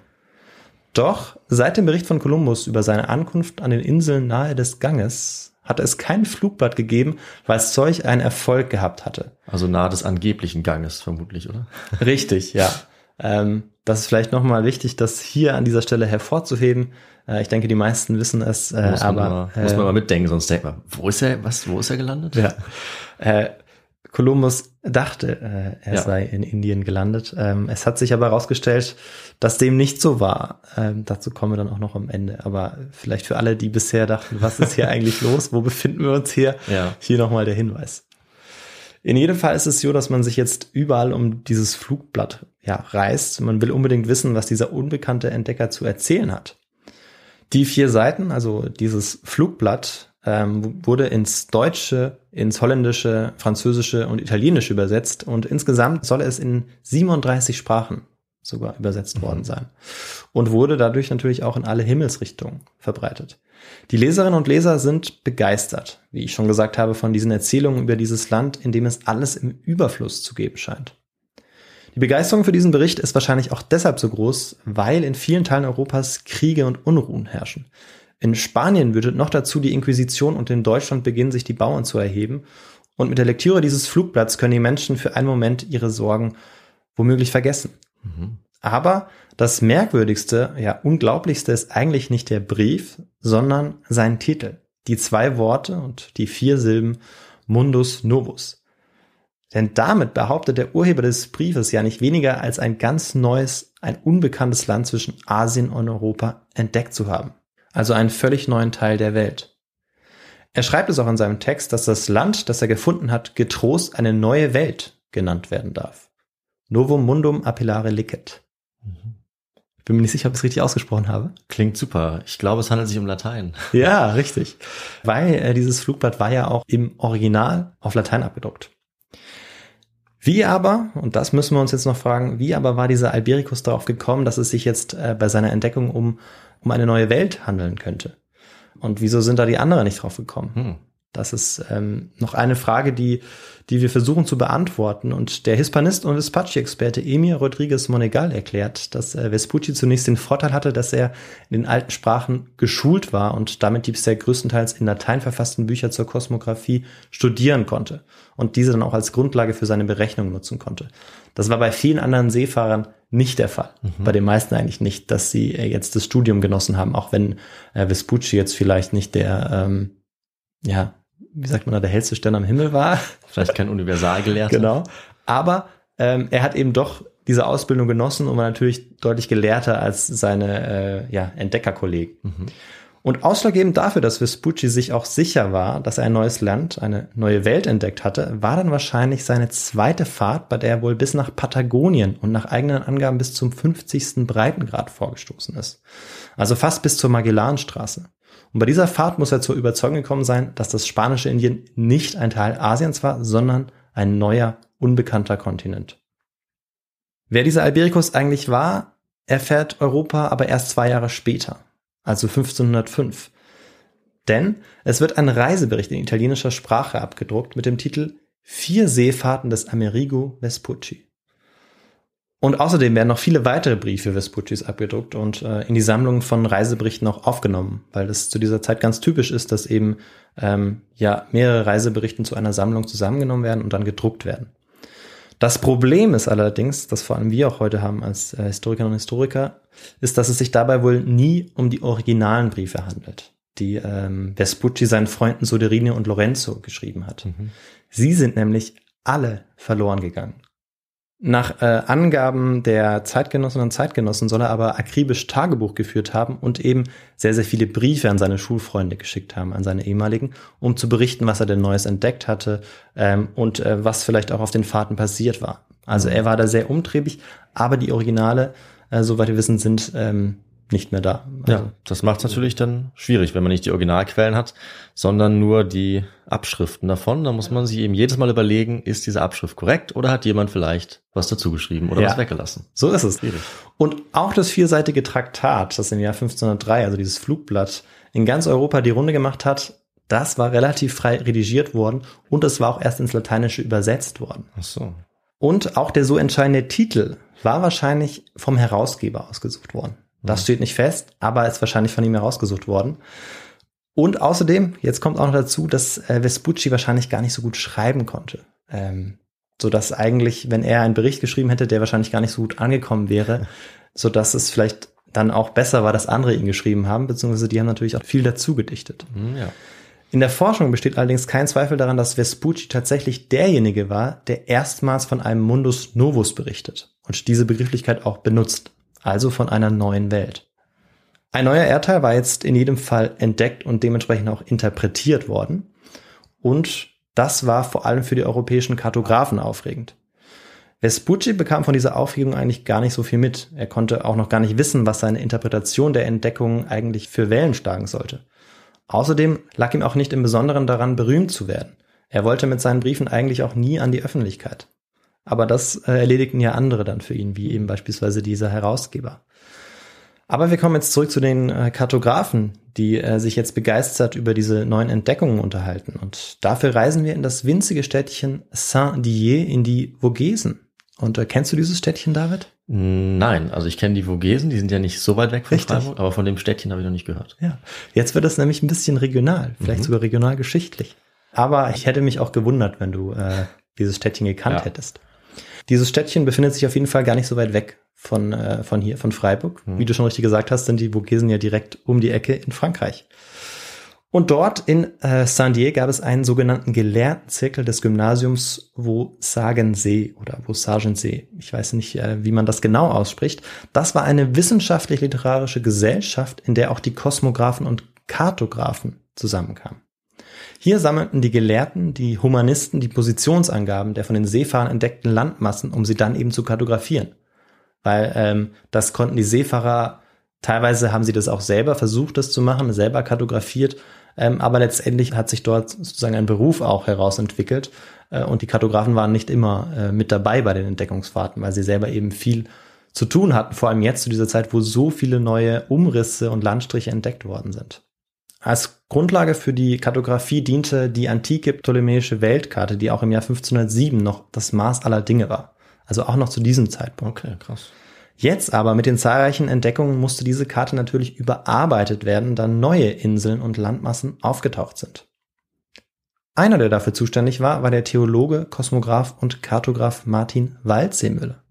Doch seit dem Bericht von Kolumbus über seine Ankunft an den Inseln nahe des Ganges hatte es kein Flugblatt gegeben, weil es solch einen Erfolg gehabt hatte. Also nahe des angeblichen Ganges vermutlich, oder? Richtig, ja. Ähm, das ist vielleicht nochmal wichtig, das hier an dieser Stelle hervorzuheben. Äh, ich denke, die meisten wissen es, äh, muss, aber mal, muss man äh, mal mitdenken, sonst denkt man, wo ist er, was, wo ist er gelandet? Ja. Kolumbus dachte, äh, er Ja. sei in Indien gelandet. Ähm, es hat sich aber herausgestellt, dass dem nicht so war. Ähm, dazu kommen wir dann auch noch am Ende. Aber vielleicht für alle, die bisher dachten, was ist hier eigentlich los? Wo befinden wir uns hier? Ja. Hier nochmal der Hinweis. In jedem Fall ist es so, dass man sich jetzt überall um dieses Flugblatt ja, reißt. Man will unbedingt wissen, was dieser unbekannte Entdecker zu erzählen hat. Die vier Seiten, also dieses Flugblatt, ähm, wurde ins Deutsche, ins Holländische, Französische und Italienische übersetzt und insgesamt soll es in 37 Sprachen sogar übersetzt worden sein und wurde dadurch natürlich auch in alle Himmelsrichtungen verbreitet. Die Leserinnen und Leser sind begeistert, wie ich schon gesagt habe, von diesen Erzählungen über dieses Land, in dem es alles im Überfluss zu geben scheint. Die Begeisterung für diesen Bericht ist wahrscheinlich auch deshalb so groß, weil in vielen Teilen Europas Kriege und Unruhen herrschen. In Spanien wütet noch dazu die Inquisition und in Deutschland beginnen sich die Bauern zu erheben. Und mit der Lektüre dieses Flugblatts können die Menschen für einen Moment ihre Sorgen womöglich vergessen. Mhm. Aber das Merkwürdigste, ja Unglaublichste ist eigentlich nicht der Brief, sondern sein Titel. Die zwei Worte und die vier Silben Mundus Novus. Denn damit behauptet der Urheber des Briefes ja nicht weniger als ein ganz neues, ein unbekanntes Land zwischen Asien und Europa entdeckt zu haben. Also einen völlig neuen Teil der Welt. Er schreibt es auch in seinem Text, dass das Land, das er gefunden hat, getrost eine neue Welt genannt werden darf. Novum mundum appellare licet. Ich bin mir nicht sicher, ob ich es richtig ausgesprochen habe. Klingt super. Ich glaube, es handelt sich um Latein. Ja, richtig. Weil äh, dieses Flugblatt war ja auch im Original auf Latein abgedruckt. Wie aber, und das müssen wir uns jetzt noch fragen, wie aber war dieser Alberikus darauf gekommen, dass es sich jetzt äh, bei seiner Entdeckung um, um eine neue Welt handeln könnte? Und wieso sind da die anderen nicht drauf gekommen? Hm. Das ist ähm, noch eine Frage, die, die wir versuchen zu beantworten. Und der Hispanist und Vespucci-Experte Emir Rodriguez Monegal erklärt, dass äh, Vespucci zunächst den Vorteil hatte, dass er in den alten Sprachen geschult war und damit die bisher größtenteils in Latein verfassten Bücher zur Kosmographie studieren konnte und diese dann auch als Grundlage für seine Berechnung nutzen konnte. Das war bei vielen anderen Seefahrern nicht der Fall. Mhm. Bei den meisten eigentlich nicht, dass sie äh, jetzt das Studium genossen haben, auch wenn äh, Vespucci jetzt vielleicht nicht der, ähm, ja, wie sagt man da, der hellste Stern am Himmel war. Vielleicht kein Universalgelehrter. genau. Aber ähm, er hat eben doch diese Ausbildung genossen und war natürlich deutlich gelehrter als seine äh, ja, Entdeckerkollegen. Mhm. Und ausschlaggebend dafür, dass Vespucci sich auch sicher war, dass er ein neues Land, eine neue Welt entdeckt hatte, war dann wahrscheinlich seine zweite Fahrt, bei der er wohl bis nach Patagonien und nach eigenen Angaben bis zum 50. Breitengrad vorgestoßen ist. Also fast bis zur Magellanstraße. Und bei dieser Fahrt muss er zur Überzeugung gekommen sein, dass das spanische Indien nicht ein Teil Asiens war, sondern ein neuer, unbekannter Kontinent. Wer dieser Alberikus eigentlich war, erfährt Europa aber erst zwei Jahre später, also 1505. Denn es wird ein Reisebericht in italienischer Sprache abgedruckt mit dem Titel Vier Seefahrten des Amerigo Vespucci. Und außerdem werden noch viele weitere Briefe Vespuccis abgedruckt und äh, in die Sammlung von Reiseberichten auch aufgenommen, weil das zu dieser Zeit ganz typisch ist, dass eben ähm, ja mehrere Reiseberichten zu einer Sammlung zusammengenommen werden und dann gedruckt werden. Das Problem ist allerdings, das vor allem wir auch heute haben als äh, Historikerinnen und Historiker, ist, dass es sich dabei wohl nie um die originalen Briefe handelt, die ähm, Vespucci seinen Freunden Soderini und Lorenzo geschrieben hat. Mhm. Sie sind nämlich alle verloren gegangen. Nach äh, Angaben der Zeitgenossinnen und Zeitgenossen soll er aber akribisch Tagebuch geführt haben und eben sehr, sehr viele Briefe an seine Schulfreunde geschickt haben, an seine ehemaligen, um zu berichten, was er denn Neues entdeckt hatte ähm, und äh, was vielleicht auch auf den Fahrten passiert war. Also er war da sehr umtriebig, aber die Originale, äh, soweit wir wissen, sind ähm, nicht mehr da. Also, Ja, das macht es natürlich dann schwierig, wenn man nicht die Originalquellen hat, sondern nur die Abschriften davon. Da muss man sich eben jedes Mal überlegen, ist diese Abschrift korrekt oder hat jemand vielleicht was dazu geschrieben oder Ja. was weggelassen. So ist es. Und auch das vierseitige Traktat, das im Jahr 1503, also dieses Flugblatt, in ganz Europa die Runde gemacht hat, das war relativ frei redigiert worden und es war auch erst ins Lateinische übersetzt worden. Ach so. Und auch der so entscheidende Titel war wahrscheinlich vom Herausgeber ausgesucht worden. Das steht nicht fest, aber ist wahrscheinlich von ihm herausgesucht worden. Und außerdem, jetzt kommt auch noch dazu, dass äh, Vespucci wahrscheinlich gar nicht so gut schreiben konnte. Ähm, so dass eigentlich, wenn er einen Bericht geschrieben hätte, der wahrscheinlich gar nicht so gut angekommen wäre, so dass es vielleicht dann auch besser war, dass andere ihn geschrieben haben, beziehungsweise die haben natürlich auch viel dazu gedichtet. Hm, ja. In der Forschung besteht allerdings kein Zweifel daran, dass Vespucci tatsächlich derjenige war, der erstmals von einem Mundus Novus berichtet und diese Begrifflichkeit auch benutzt, also von einer neuen Welt. Ein neuer Erdteil war jetzt in jedem Fall entdeckt und dementsprechend auch interpretiert worden. Und das war vor allem für die europäischen Kartografen aufregend. Vespucci bekam von dieser Aufregung eigentlich gar nicht so viel mit. Er konnte auch noch gar nicht wissen, was seine Interpretation der Entdeckungen eigentlich für Wellen schlagen sollte. Außerdem lag ihm auch nicht im Besonderen daran, berühmt zu werden. Er wollte mit seinen Briefen eigentlich auch nie an die Öffentlichkeit. Aber das äh, erledigten ja andere dann für ihn, wie eben beispielsweise dieser Herausgeber. Aber wir kommen jetzt zurück zu den äh, Kartografen, die äh, sich jetzt begeistert über diese neuen Entdeckungen unterhalten. Und dafür reisen wir in das winzige Städtchen Saint-Dié in die Vogesen. Und äh, kennst du dieses Städtchen, David? Nein, also ich kenne die Vogesen, die sind ja nicht so weit weg von Richtig. Freiburg, aber von dem Städtchen habe ich noch nicht gehört. Ja. Jetzt wird es nämlich ein bisschen regional, vielleicht Mhm. sogar regional geschichtlich. Aber ich hätte mich auch gewundert, wenn du äh, dieses Städtchen gekannt Ja. hättest. Dieses Städtchen befindet sich auf jeden Fall gar nicht so weit weg von, äh, von hier, von Freiburg. Wie du schon richtig gesagt hast, sind die Vogesen ja direkt um die Ecke in Frankreich. Und dort in äh, Saint-Dié gab es einen sogenannten Gelehrtenzirkel des Gymnasiums Vosagensee oder Vosagensee. Ich weiß nicht, äh, wie man das genau ausspricht. Das war eine wissenschaftlich-literarische Gesellschaft, in der auch die Kosmographen und Kartographen zusammenkamen. Hier sammelten die Gelehrten, die Humanisten die Positionsangaben der von den Seefahrern entdeckten Landmassen, um sie dann eben zu kartografieren. Weil ähm, das konnten die Seefahrer, teilweise haben sie das auch selber versucht, das zu machen, selber kartografiert, ähm, aber letztendlich hat sich dort sozusagen ein Beruf auch herausentwickelt äh, und die Kartografen waren nicht immer äh, mit dabei bei den Entdeckungsfahrten, weil sie selber eben viel zu tun hatten, vor allem jetzt zu dieser Zeit, wo so viele neue Umrisse und Landstriche entdeckt worden sind. Als Grundlage für die Kartografie diente die antike ptolemäische Weltkarte, die auch im Jahr 1507 noch das Maß aller Dinge war. Also auch noch zu diesem Zeitpunkt. Okay, krass. Jetzt aber mit den zahlreichen Entdeckungen musste diese Karte natürlich überarbeitet werden, da neue Inseln und Landmassen aufgetaucht sind. Einer, der dafür zuständig war, war der Theologe, Kosmograph und Kartograph Martin Waldseemüller.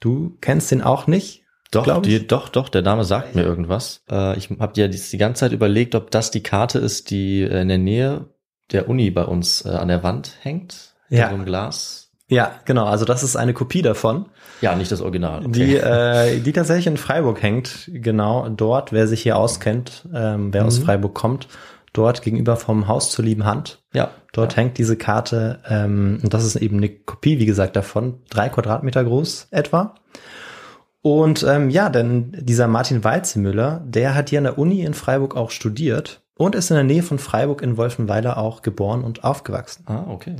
Du kennst ihn auch nicht? Doch, die, doch, doch, der Name sagt mir irgendwas. Äh, ich habe ja die, die ganze Zeit überlegt, ob das die Karte ist, die äh, in der Nähe der Uni bei uns äh, an der Wand hängt. Ja. In so einem Glas. Ja, genau. Also das ist eine Kopie davon, Ja, nicht das Original. Okay. die, äh, die tatsächlich in Freiburg hängt. Genau dort, wer sich hier auskennt, ähm, wer aus Mhm. Freiburg kommt, dort gegenüber vom Haus zur lieben Hand. ja, Dort hängt diese Karte, ähm, und das ist eben eine Kopie, wie gesagt, davon, drei Quadratmeter groß etwa. Und ähm, ja, denn dieser Martin Walzemüller, der hat hier an der Uni in Freiburg auch studiert und ist in der Nähe von Freiburg in Wolfenweiler auch geboren und aufgewachsen. Ah, okay.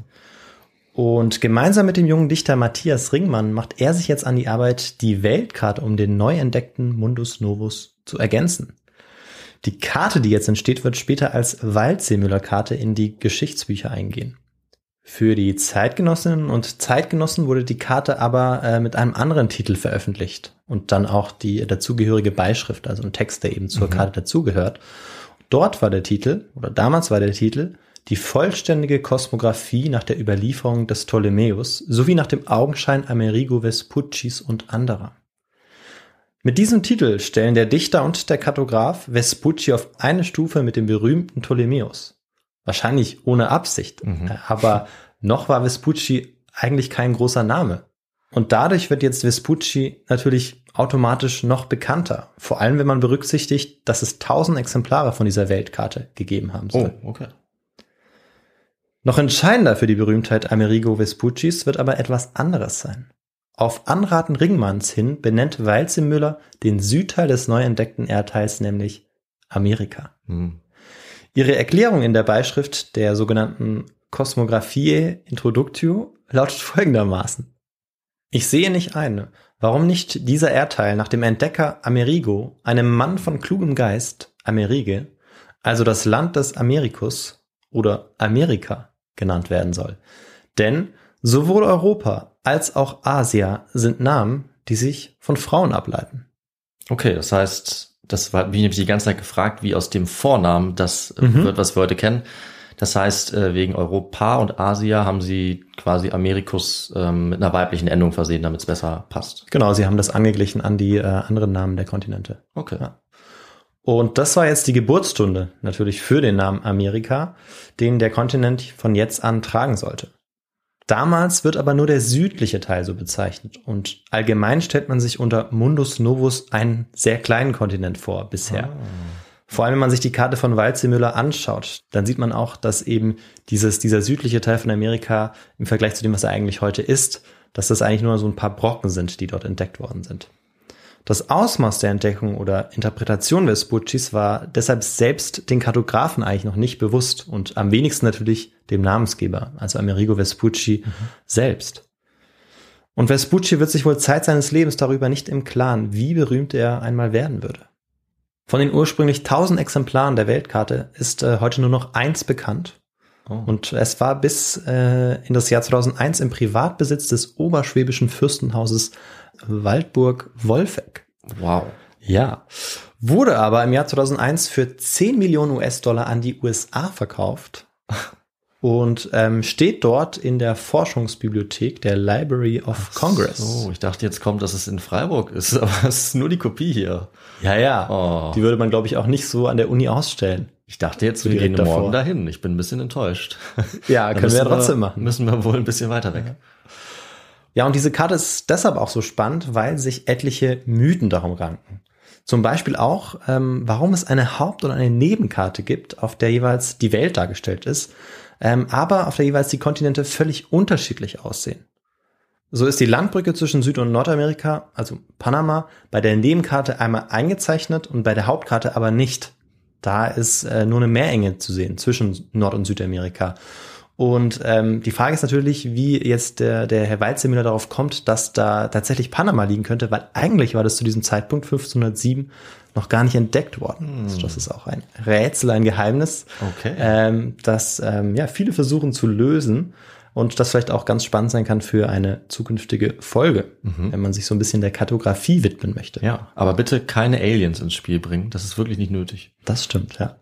Und gemeinsam mit dem jungen Dichter Matthias Ringmann macht er sich jetzt an die Arbeit, die Weltkarte um den neu entdeckten Mundus Novus zu ergänzen. Die Karte, die jetzt entsteht, wird später als Waldseemüller-Karte in die Geschichtsbücher eingehen. Für die Zeitgenossinnen und Zeitgenossen wurde die Karte aber äh, mit einem anderen Titel veröffentlicht und dann auch die dazugehörige Beischrift, also ein Text, der eben zur Karte dazugehört. Dort war der Titel, oder damals war der Titel, die vollständige Kosmographie nach der Überlieferung des Ptolemäus sowie nach dem Augenschein Amerigo Vespuccis und anderer. Mit diesem Titel stellen der Dichter und der Kartograph Vespucci auf eine Stufe mit dem berühmten Ptolemäus. Wahrscheinlich ohne Absicht, Mhm. aber noch war Vespucci eigentlich kein großer Name. Und dadurch wird jetzt Vespucci natürlich automatisch noch bekannter. Vor allem, wenn man berücksichtigt, dass es tausend Exemplare von dieser Weltkarte gegeben haben Oh, soll. okay. Noch entscheidender für die Berühmtheit Amerigo Vespuccis wird aber etwas anderes sein. Auf Anraten Ringmanns hin benennt Walzemüller den Südteil des neu entdeckten Erdteils, nämlich Amerika. Hm. Ihre Erklärung in der Beischrift der sogenannten Cosmographiae Introductio lautet folgendermaßen. Ich sehe nicht ein, warum nicht dieser Erdteil nach dem Entdecker Amerigo, einem Mann von klugem Geist, Amerige, also das Land des Americus oder Amerika genannt werden soll. Denn sowohl Europa als auch Asia sind Namen, die sich von Frauen ableiten. Okay, das heißt, das war, wie ich die ganze Zeit gefragt, wie aus dem Vornamen das äh, Mhm. wird, was wir heute kennen. Das heißt, äh, wegen Europa und Asia haben sie quasi Americus ähm, mit einer weiblichen Endung versehen, damit es besser passt. Genau, sie haben das angeglichen an die äh, anderen Namen der Kontinente. Okay. Ja. Und das war jetzt die Geburtsstunde natürlich für den Namen Amerika, den der Kontinent von jetzt an tragen sollte. Damals wird aber nur der südliche Teil so bezeichnet und allgemein stellt man sich unter Mundus Novus einen sehr kleinen Kontinent vor bisher. Vor allem, wenn man sich die Karte von Walzemüller anschaut, dann sieht man auch, dass eben dieses, dieser südliche Teil von Amerika im Vergleich zu dem, was er eigentlich heute ist, dass das eigentlich nur so ein paar Brocken sind, die dort entdeckt worden sind. Das Ausmaß der Entdeckung oder Interpretation Vespuccis war deshalb selbst den Kartografen eigentlich noch nicht bewusst und am wenigsten natürlich dem Namensgeber, also Amerigo Vespucci selbst. Und Vespucci wird sich wohl Zeit seines Lebens darüber nicht im Klaren, wie berühmt er einmal werden würde. Von den ursprünglich 1000 Exemplaren der Weltkarte ist äh, heute nur noch eins bekannt. Oh. Und es war bis äh, in das Jahr 2001 im Privatbesitz des oberschwäbischen Fürstenhauses Waldburg-Wolfegg. Wow. Ja. Wurde aber im Jahr 2001 für 10 Millionen US-Dollar an die USA verkauft. und ähm, steht dort in der Forschungsbibliothek der Library of Congress. Oh, ich dachte, jetzt kommt, dass es in Freiburg ist, aber es ist nur die Kopie hier. Ja, ja. Oh. Die würde man, glaube ich, auch nicht so an der Uni ausstellen. Ich dachte jetzt, wir gehen davor. morgen dahin. Ich bin ein bisschen enttäuscht. Ja, können wir ja trotzdem machen. Müssen wir wohl ein bisschen weiter weg. Ja, und diese Karte ist deshalb auch so spannend, weil sich etliche Mythen darum ranken. Zum Beispiel auch, ähm, warum es eine Haupt- und eine Nebenkarte gibt, auf der jeweils die Welt dargestellt ist, ähm, aber auf der jeweils die Kontinente völlig unterschiedlich aussehen. So ist die Landbrücke zwischen Süd- und Nordamerika, also Panama, bei der Nebenkarte einmal eingezeichnet und bei der Hauptkarte aber nicht. Da ist äh, nur eine Meerenge zu sehen zwischen Nord- und Südamerika. Und ähm, die Frage ist natürlich, wie jetzt der, der Herr Weizsämüller darauf kommt, dass da tatsächlich Panama liegen könnte, weil eigentlich war das zu diesem Zeitpunkt 1507 noch gar nicht entdeckt worden. Also das ist auch ein Rätsel, ein Geheimnis, Okay. ähm, das ähm, ja viele versuchen zu lösen und das vielleicht auch ganz spannend sein kann für eine zukünftige Folge, wenn man sich so ein bisschen der Kartografie widmen möchte. Ja, aber bitte keine Aliens ins Spiel bringen. Das ist wirklich nicht nötig. Das stimmt, ja.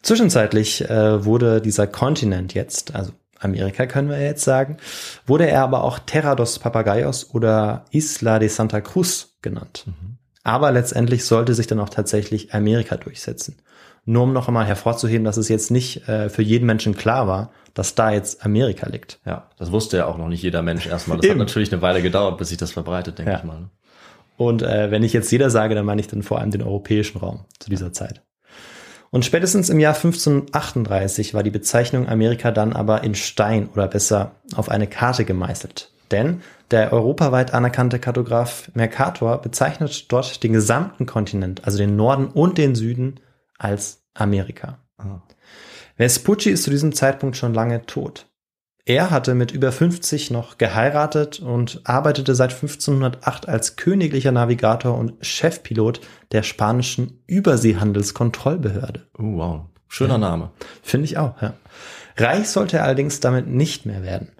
Zwischenzeitlich äh, wurde dieser Kontinent jetzt, also Amerika können wir jetzt sagen, wurde er aber auch Terra dos Papagayos oder Isla de Santa Cruz genannt. Aber letztendlich sollte sich dann auch tatsächlich Amerika durchsetzen. Nur um noch einmal hervorzuheben, dass es jetzt nicht äh, für jeden Menschen klar war, dass da jetzt Amerika liegt. Ja, das wusste ja auch noch nicht jeder Mensch erstmal. Das hat natürlich eine Weile gedauert, bis sich das verbreitet, denke Ja. ich mal. ne? Und äh, wenn ich jetzt jeder sage, dann meine ich dann vor allem den europäischen Raum zu dieser Zeit. Und spätestens im Jahr 1538 war die Bezeichnung Amerika dann aber in Stein oder besser auf eine Karte gemeißelt. Denn der europaweit anerkannte Kartograf Mercator bezeichnet dort den gesamten Kontinent, also den Norden und den Süden, als Amerika. Ah. Vespucci ist zu diesem Zeitpunkt schon lange tot. Er hatte mit über 50 noch geheiratet und arbeitete seit 1508 als königlicher Navigator und Chefpilot der spanischen Überseehandelskontrollbehörde. Oh, wow. Schöner Name. Finde ich auch, ja. Reich sollte er allerdings damit nicht mehr werden.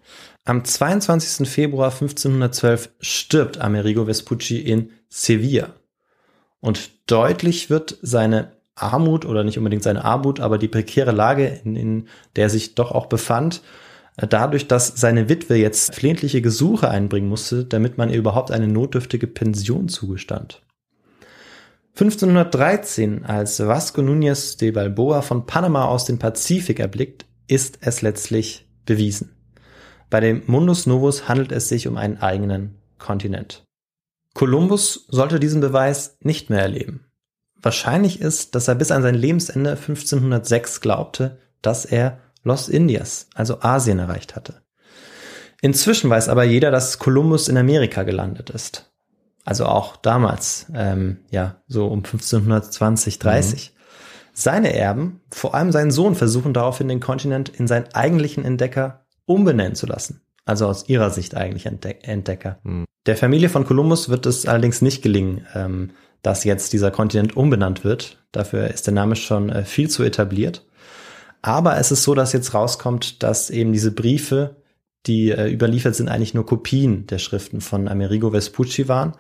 Am 22. Februar 1512 stirbt Amerigo Vespucci in Sevilla. Und deutlich wird seine Armut oder nicht unbedingt seine Armut, aber die prekäre Lage, in, in der er sich doch auch befand, äh, dadurch, dass seine Witwe jetzt flehentliche Gesuche einbringen musste, damit man ihr überhaupt eine notdürftige Pension zugestand. 1513, als Vasco Núñez de Balboa von Panama aus den Pazifik erblickt, ist es letztlich bewiesen. Bei dem Mundus Novus handelt es sich um einen eigenen Kontinent. Kolumbus sollte diesen Beweis nicht mehr erleben. Wahrscheinlich ist, dass er bis an sein Lebensende 1506 glaubte, dass er Los Indias, also Asien, erreicht hatte. Inzwischen weiß aber jeder, dass Kolumbus in Amerika gelandet ist. Also auch damals, ähm, ja, so um 1520, 30. Seine Erben, vor allem sein Sohn, versuchen daraufhin den Kontinent in seinen eigentlichen Entdecker umbenennen zu lassen. Also aus ihrer Sicht eigentlich Entde Entdecker. Der Familie von Kolumbus wird es allerdings nicht gelingen, ähm, dass jetzt dieser Kontinent umbenannt wird. Dafür ist der Name schon äh, viel zu etabliert. Aber es ist so, dass jetzt rauskommt, dass eben diese Briefe, die äh, überliefert sind, eigentlich nur Kopien der Schriften von Amerigo Vespucci waren.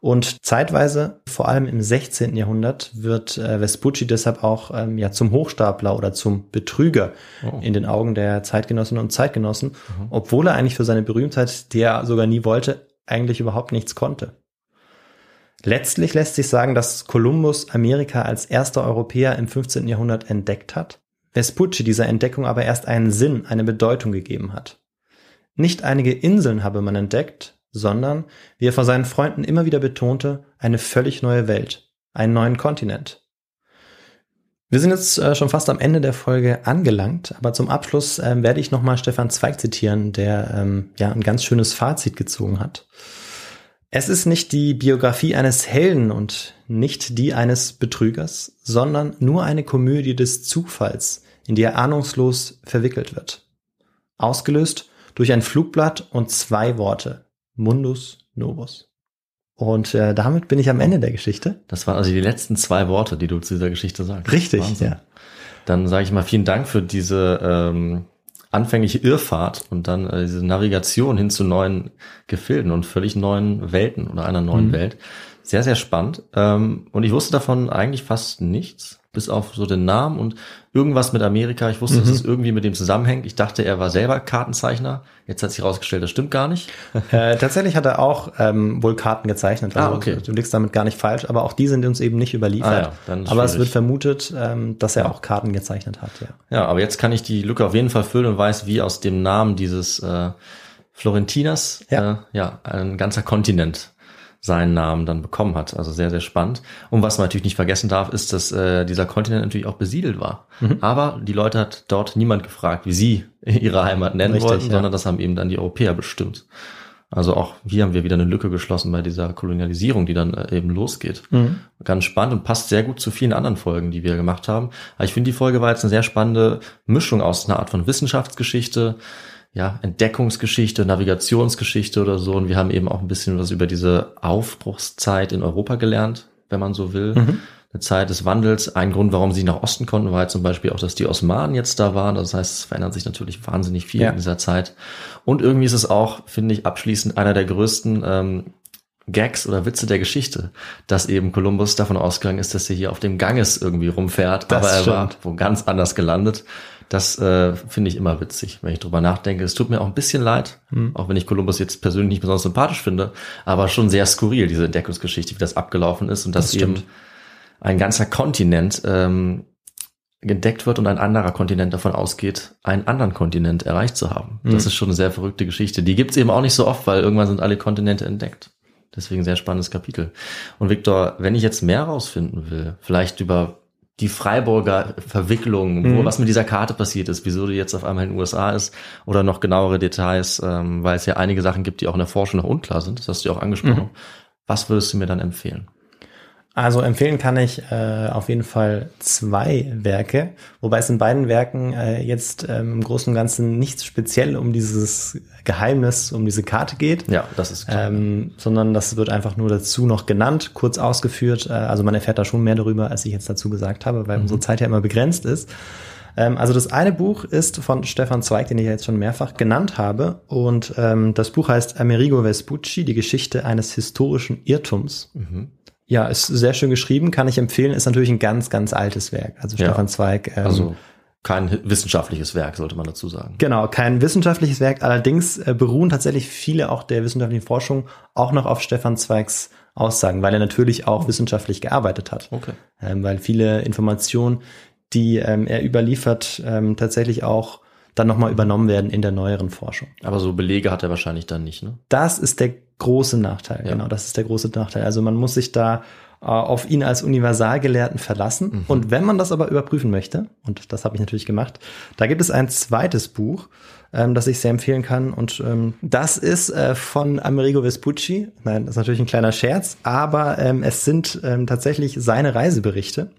Und zeitweise, vor allem im 16. Jahrhundert, wird äh, Vespucci deshalb auch ähm, ja zum Hochstapler oder zum Betrüger Oh. in den Augen der Zeitgenossinnen und Zeitgenossen, obwohl er eigentlich für seine Berühmtheit, die er sogar nie wollte, eigentlich überhaupt nichts konnte. Letztlich lässt sich sagen, dass Kolumbus Amerika als erster Europäer im 15. Jahrhundert entdeckt hat, Vespucci dieser Entdeckung aber erst einen Sinn, eine Bedeutung gegeben hat. Nicht einige Inseln habe man entdeckt, sondern, wie er vor seinen Freunden immer wieder betonte, eine völlig neue Welt, einen neuen Kontinent. Wir sind jetzt äh, schon fast am Ende der Folge angelangt, aber zum Abschluss ähm, werde ich nochmal Stefan Zweig zitieren, der ähm, ja ein ganz schönes Fazit gezogen hat. Es ist nicht die Biografie eines Helden und nicht die eines Betrügers, sondern nur eine Komödie des Zufalls, in die er ahnungslos verwickelt wird. Ausgelöst durch ein Flugblatt und zwei Worte. Mundus Novus. Und äh, damit bin ich am Ende der Geschichte. Das waren also die letzten zwei Worte, die du zu dieser Geschichte sagst. Richtig, Wahnsinn. ja. Dann sage ich mal vielen Dank für diese ähm, anfängliche Irrfahrt und dann äh, diese Navigation hin zu neuen Gefilden und völlig neuen Welten oder einer neuen Mhm. Welt. Sehr, sehr spannend. Ähm, und ich wusste davon eigentlich fast nichts. Bis auf so den Namen und irgendwas mit Amerika. Ich wusste, dass Mhm. es irgendwie mit dem zusammenhängt. Ich dachte, er war selber Kartenzeichner. Jetzt hat sich herausgestellt, das stimmt gar nicht. Äh, tatsächlich hat er auch ähm, wohl Karten gezeichnet. Also Ah, okay. Du liegst damit gar nicht falsch, aber auch die sind uns eben nicht überliefert. Ah ja, aber es schwierig. wird vermutet, ähm, dass er auch Karten gezeichnet hat. Ja. Ja, aber jetzt kann ich die Lücke auf jeden Fall füllen und weiß, wie aus dem Namen dieses äh, Florentinas Ja. Äh, ja ein ganzer Kontinent seinen Namen dann bekommen hat. Also sehr, sehr spannend. Und was man natürlich nicht vergessen darf, ist, dass äh, dieser Kontinent natürlich auch besiedelt war. Mhm. Aber die Leute hat dort niemand gefragt, wie sie ihre Heimat nennen Richtig, wollten, ja. sondern das haben eben dann die Europäer bestimmt. Also auch hier haben wir wieder eine Lücke geschlossen bei dieser Kolonialisierung, die dann äh, eben losgeht. Mhm. Ganz spannend und passt sehr gut zu vielen anderen Folgen, die wir gemacht haben. Aber ich finde, die Folge war jetzt eine sehr spannende Mischung aus einer Art von Wissenschaftsgeschichte, ja, Entdeckungsgeschichte, Navigationsgeschichte oder so. Und wir haben eben auch ein bisschen was über diese Aufbruchszeit in Europa gelernt, wenn man so will. Eine Zeit des Wandels. Ein Grund, warum sie nach Osten konnten, war halt zum Beispiel auch, dass die Osmanen jetzt da waren. Das heißt, es verändert sich natürlich wahnsinnig viel Ja. in dieser Zeit. Und irgendwie ist es auch, finde ich, abschließend einer der größten ähm, Gags oder Witze der Geschichte, dass eben Kolumbus davon ausgegangen ist, dass er hier auf dem Ganges irgendwie rumfährt, Das aber er war stimmt. wo ganz anders gelandet. Das äh, finde ich immer witzig, wenn ich drüber nachdenke. Es tut mir auch ein bisschen leid, Hm. auch wenn ich Kolumbus jetzt persönlich nicht besonders sympathisch finde, aber schon sehr skurril, diese Entdeckungsgeschichte, wie das abgelaufen ist und dass Das stimmt. eben ein ganzer Kontinent ähm, entdeckt wird und ein anderer Kontinent davon ausgeht, einen anderen Kontinent erreicht zu haben. Hm. Das ist schon eine sehr verrückte Geschichte. Die gibt's eben auch nicht so oft, weil irgendwann sind alle Kontinente entdeckt. Deswegen sehr spannendes Kapitel. Und Viktor, wenn ich jetzt mehr rausfinden will, vielleicht über die Freiburger Verwicklung, wo, Mhm. was mit dieser Karte passiert ist, wieso die jetzt auf einmal in den USA ist oder noch genauere Details, ähm, weil es ja einige Sachen gibt, die auch in der Forschung noch unklar sind, das hast du ja auch angesprochen. Was würdest du mir dann empfehlen? Also empfehlen kann ich äh, auf jeden Fall zwei Werke, wobei es in beiden Werken äh, jetzt ähm, im Großen und Ganzen nicht speziell um dieses Geheimnis, um diese Karte geht, Ja, das ist klar. ähm, sondern das wird einfach nur dazu noch genannt, kurz ausgeführt. Äh, also man erfährt da schon mehr darüber, als ich jetzt dazu gesagt habe, weil unsere Zeit ja immer begrenzt ist. Ähm, also das eine Buch ist von Stefan Zweig, den ich ja jetzt schon mehrfach genannt habe. Und ähm, das Buch heißt Amerigo Vespucci, die Geschichte eines historischen Irrtums. Ja, ist sehr schön geschrieben, kann ich empfehlen. Ist natürlich ein ganz, ganz altes Werk. Also Ja. Stefan Zweig. Ähm, Also kein wissenschaftliches Werk, sollte man dazu sagen. Genau, kein wissenschaftliches Werk. Allerdings äh, beruhen tatsächlich viele auch der wissenschaftlichen Forschung auch noch auf Stefan Zweigs Aussagen, weil er natürlich auch wissenschaftlich gearbeitet hat. Okay. Ähm, weil viele Informationen, die ähm, er überliefert, ähm, tatsächlich auch dann nochmal übernommen werden in der neueren Forschung. Aber so Belege hat er wahrscheinlich dann nicht, ne? Das ist der große Nachteil. Ja. Genau, das ist der große Nachteil. Also man muss sich da äh, auf ihn als Universalgelehrten verlassen. Mhm. Und wenn man das aber überprüfen möchte, und das habe ich natürlich gemacht, da gibt es ein zweites Buch, ähm, das ich sehr empfehlen kann. Und ähm, das ist äh, von Amerigo Vespucci. Nein, das ist natürlich ein kleiner Scherz, aber ähm, es sind ähm, tatsächlich seine Reiseberichte,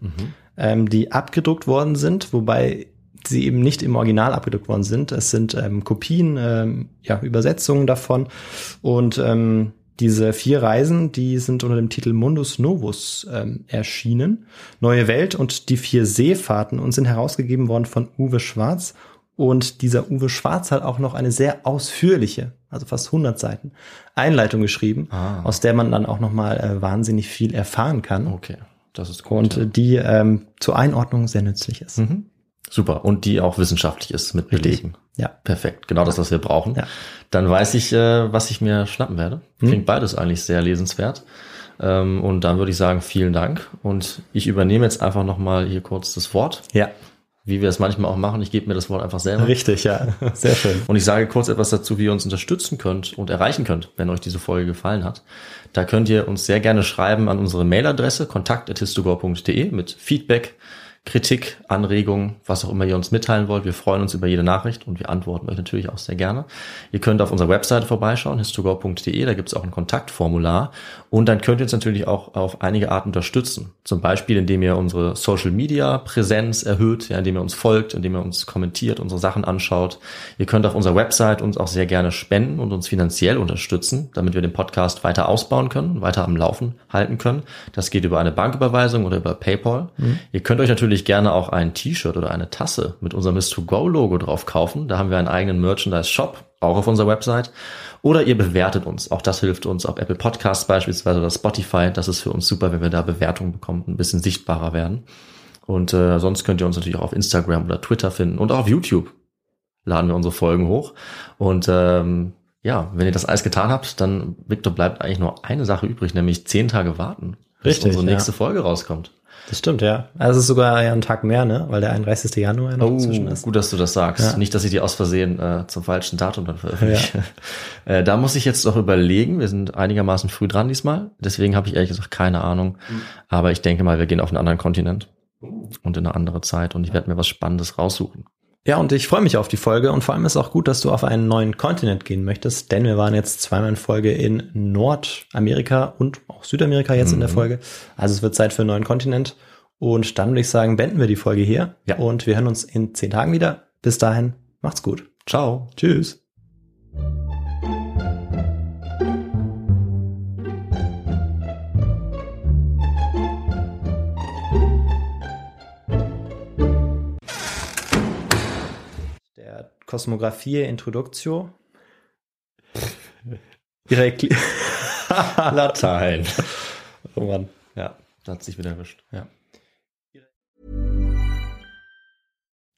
ähm, die abgedruckt worden sind, wobei sie eben nicht im Original abgedruckt worden sind. Es sind ähm, Kopien, ähm, ja, Übersetzungen davon. Und ähm, diese vier Reisen, die sind unter dem Titel Mundus Novus ähm, erschienen. Neue Welt und die vier Seefahrten und sind herausgegeben worden von Uwe Schwarz. Und dieser Uwe Schwarz hat auch noch eine sehr ausführliche, also fast 100 Seiten, Einleitung geschrieben, Ah. aus der man dann auch noch mal äh, wahnsinnig viel erfahren kann Okay, das ist gut. und ja. äh, die ähm, zur Einordnung sehr nützlich ist. Mhm. Super. Und die auch wissenschaftlich ist mit. Belegen. Ja. Perfekt. Genau das, was wir brauchen. Ja. Dann weiß ich, äh, was ich mir schnappen werde. Klingt beides eigentlich sehr lesenswert. Ähm, und dann würde ich sagen, vielen Dank. Und ich übernehme jetzt einfach nochmal hier kurz das Wort, Ja, wie wir es manchmal auch machen. Ich gebe mir das Wort einfach selber. richtig, ja. Sehr schön. Und ich sage kurz etwas dazu, wie ihr uns unterstützen könnt und erreichen könnt, wenn euch diese Folge gefallen hat. Da könnt ihr uns sehr gerne schreiben an unsere Mailadresse kontakt.histogor.de mit Feedback, Kritik, Anregungen, was auch immer ihr uns mitteilen wollt. Wir freuen uns über jede Nachricht und wir antworten euch natürlich auch sehr gerne. Ihr könnt auf unserer Webseite vorbeischauen, histogor.de, da gibt es auch ein Kontaktformular und dann könnt ihr uns natürlich auch auf einige Arten unterstützen. Zum Beispiel, indem ihr unsere Social Media Präsenz erhöht, ja, indem ihr uns folgt, indem ihr uns kommentiert, unsere Sachen anschaut. Ihr könnt auf unserer Website uns auch sehr gerne spenden und uns finanziell unterstützen, damit wir den Podcast weiter ausbauen können, weiter am Laufen halten können. Das geht über eine Banküberweisung oder über PayPal. Ihr könnt euch natürlich gerne auch ein T-Shirt oder eine Tasse mit unserem Miss2Go-Logo drauf kaufen. Da haben wir einen eigenen Merchandise-Shop, auch auf unserer Website. Oder ihr bewertet uns. Auch das hilft uns auf Apple Podcasts beispielsweise oder Spotify. Das ist für uns super, wenn wir da Bewertungen bekommen und ein bisschen sichtbarer werden. Und äh, sonst könnt ihr uns natürlich auch auf Instagram oder Twitter finden und auch auf YouTube laden wir unsere Folgen hoch. Und ähm, ja, wenn ihr das alles getan habt, dann, Victor, bleibt eigentlich nur eine Sache übrig, nämlich zehn Tage warten, bis Richtig, unsere nächste ja. Folge rauskommt. Das stimmt, ja. Also es ist sogar ja ein Tag mehr, ne? Weil der 31. Januar ja noch Oh, dazwischen ist. gut, dass du das sagst. Ja. Nicht, dass ich die aus Versehen äh, zum falschen Datum dann veröffentliche. Äh, da muss ich jetzt noch überlegen. Wir sind einigermaßen früh dran diesmal. Deswegen habe ich ehrlich gesagt keine Ahnung. Mhm. Aber ich denke mal, wir gehen auf einen anderen Kontinent und in eine andere Zeit. Und ich werde mir was Spannendes raussuchen. Ja, und ich freue mich auf die Folge und vor allem ist auch gut, dass du auf einen neuen Kontinent gehen möchtest, denn wir waren jetzt zweimal in Folge in Nordamerika und auch Südamerika jetzt in der Folge. Also es wird Zeit für einen neuen Kontinent und dann würde ich sagen, beenden wir die Folge hier Ja. und wir hören uns in zehn Tagen wieder. Bis dahin, macht's gut. Ciao. Tschüss. Kosmographie Introduktio. Ihre Ekli Latein. oh Mann. Ja, da hat sich wieder erwischt. Ja.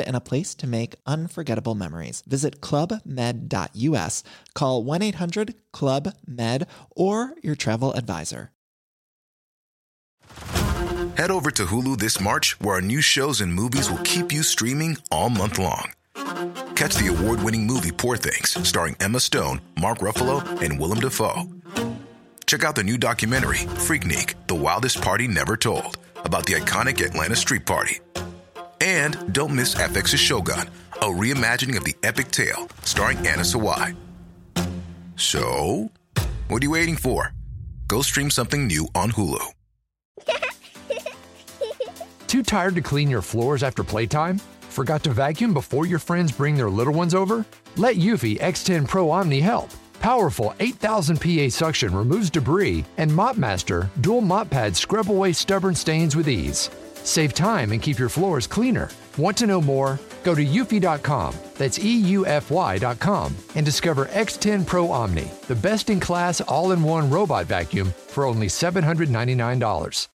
and a place to make unforgettable memories. Visit clubmed.us, call 1 800 Club Med, or your travel advisor. Head over to Hulu this March, where our new shows and movies will keep you streaming all month long. Catch the award winning movie Poor Things, starring Emma Stone, Mark Ruffalo, and Willem Dafoe. Check out the new documentary, Freaknik The Wildest Party Never Told, about the iconic Atlanta Street Party. And don't miss FX's Shogun, a reimagining of the epic tale, starring Anna Sawai. So, what are you waiting for? Go stream something new on Hulu. Too tired to clean your floors after playtime? Forgot to vacuum before your friends bring their little ones over? Let Eufy X10 Pro Omni help. Powerful 8000 PA suction removes debris, and MopMaster dual mop pads scrub away stubborn stains with ease. Save time and keep your floors cleaner. Want to know more? Go to eufy.com, that's EUFY.com, and discover X10 Pro Omni, the best in class all in one robot vacuum for only $799.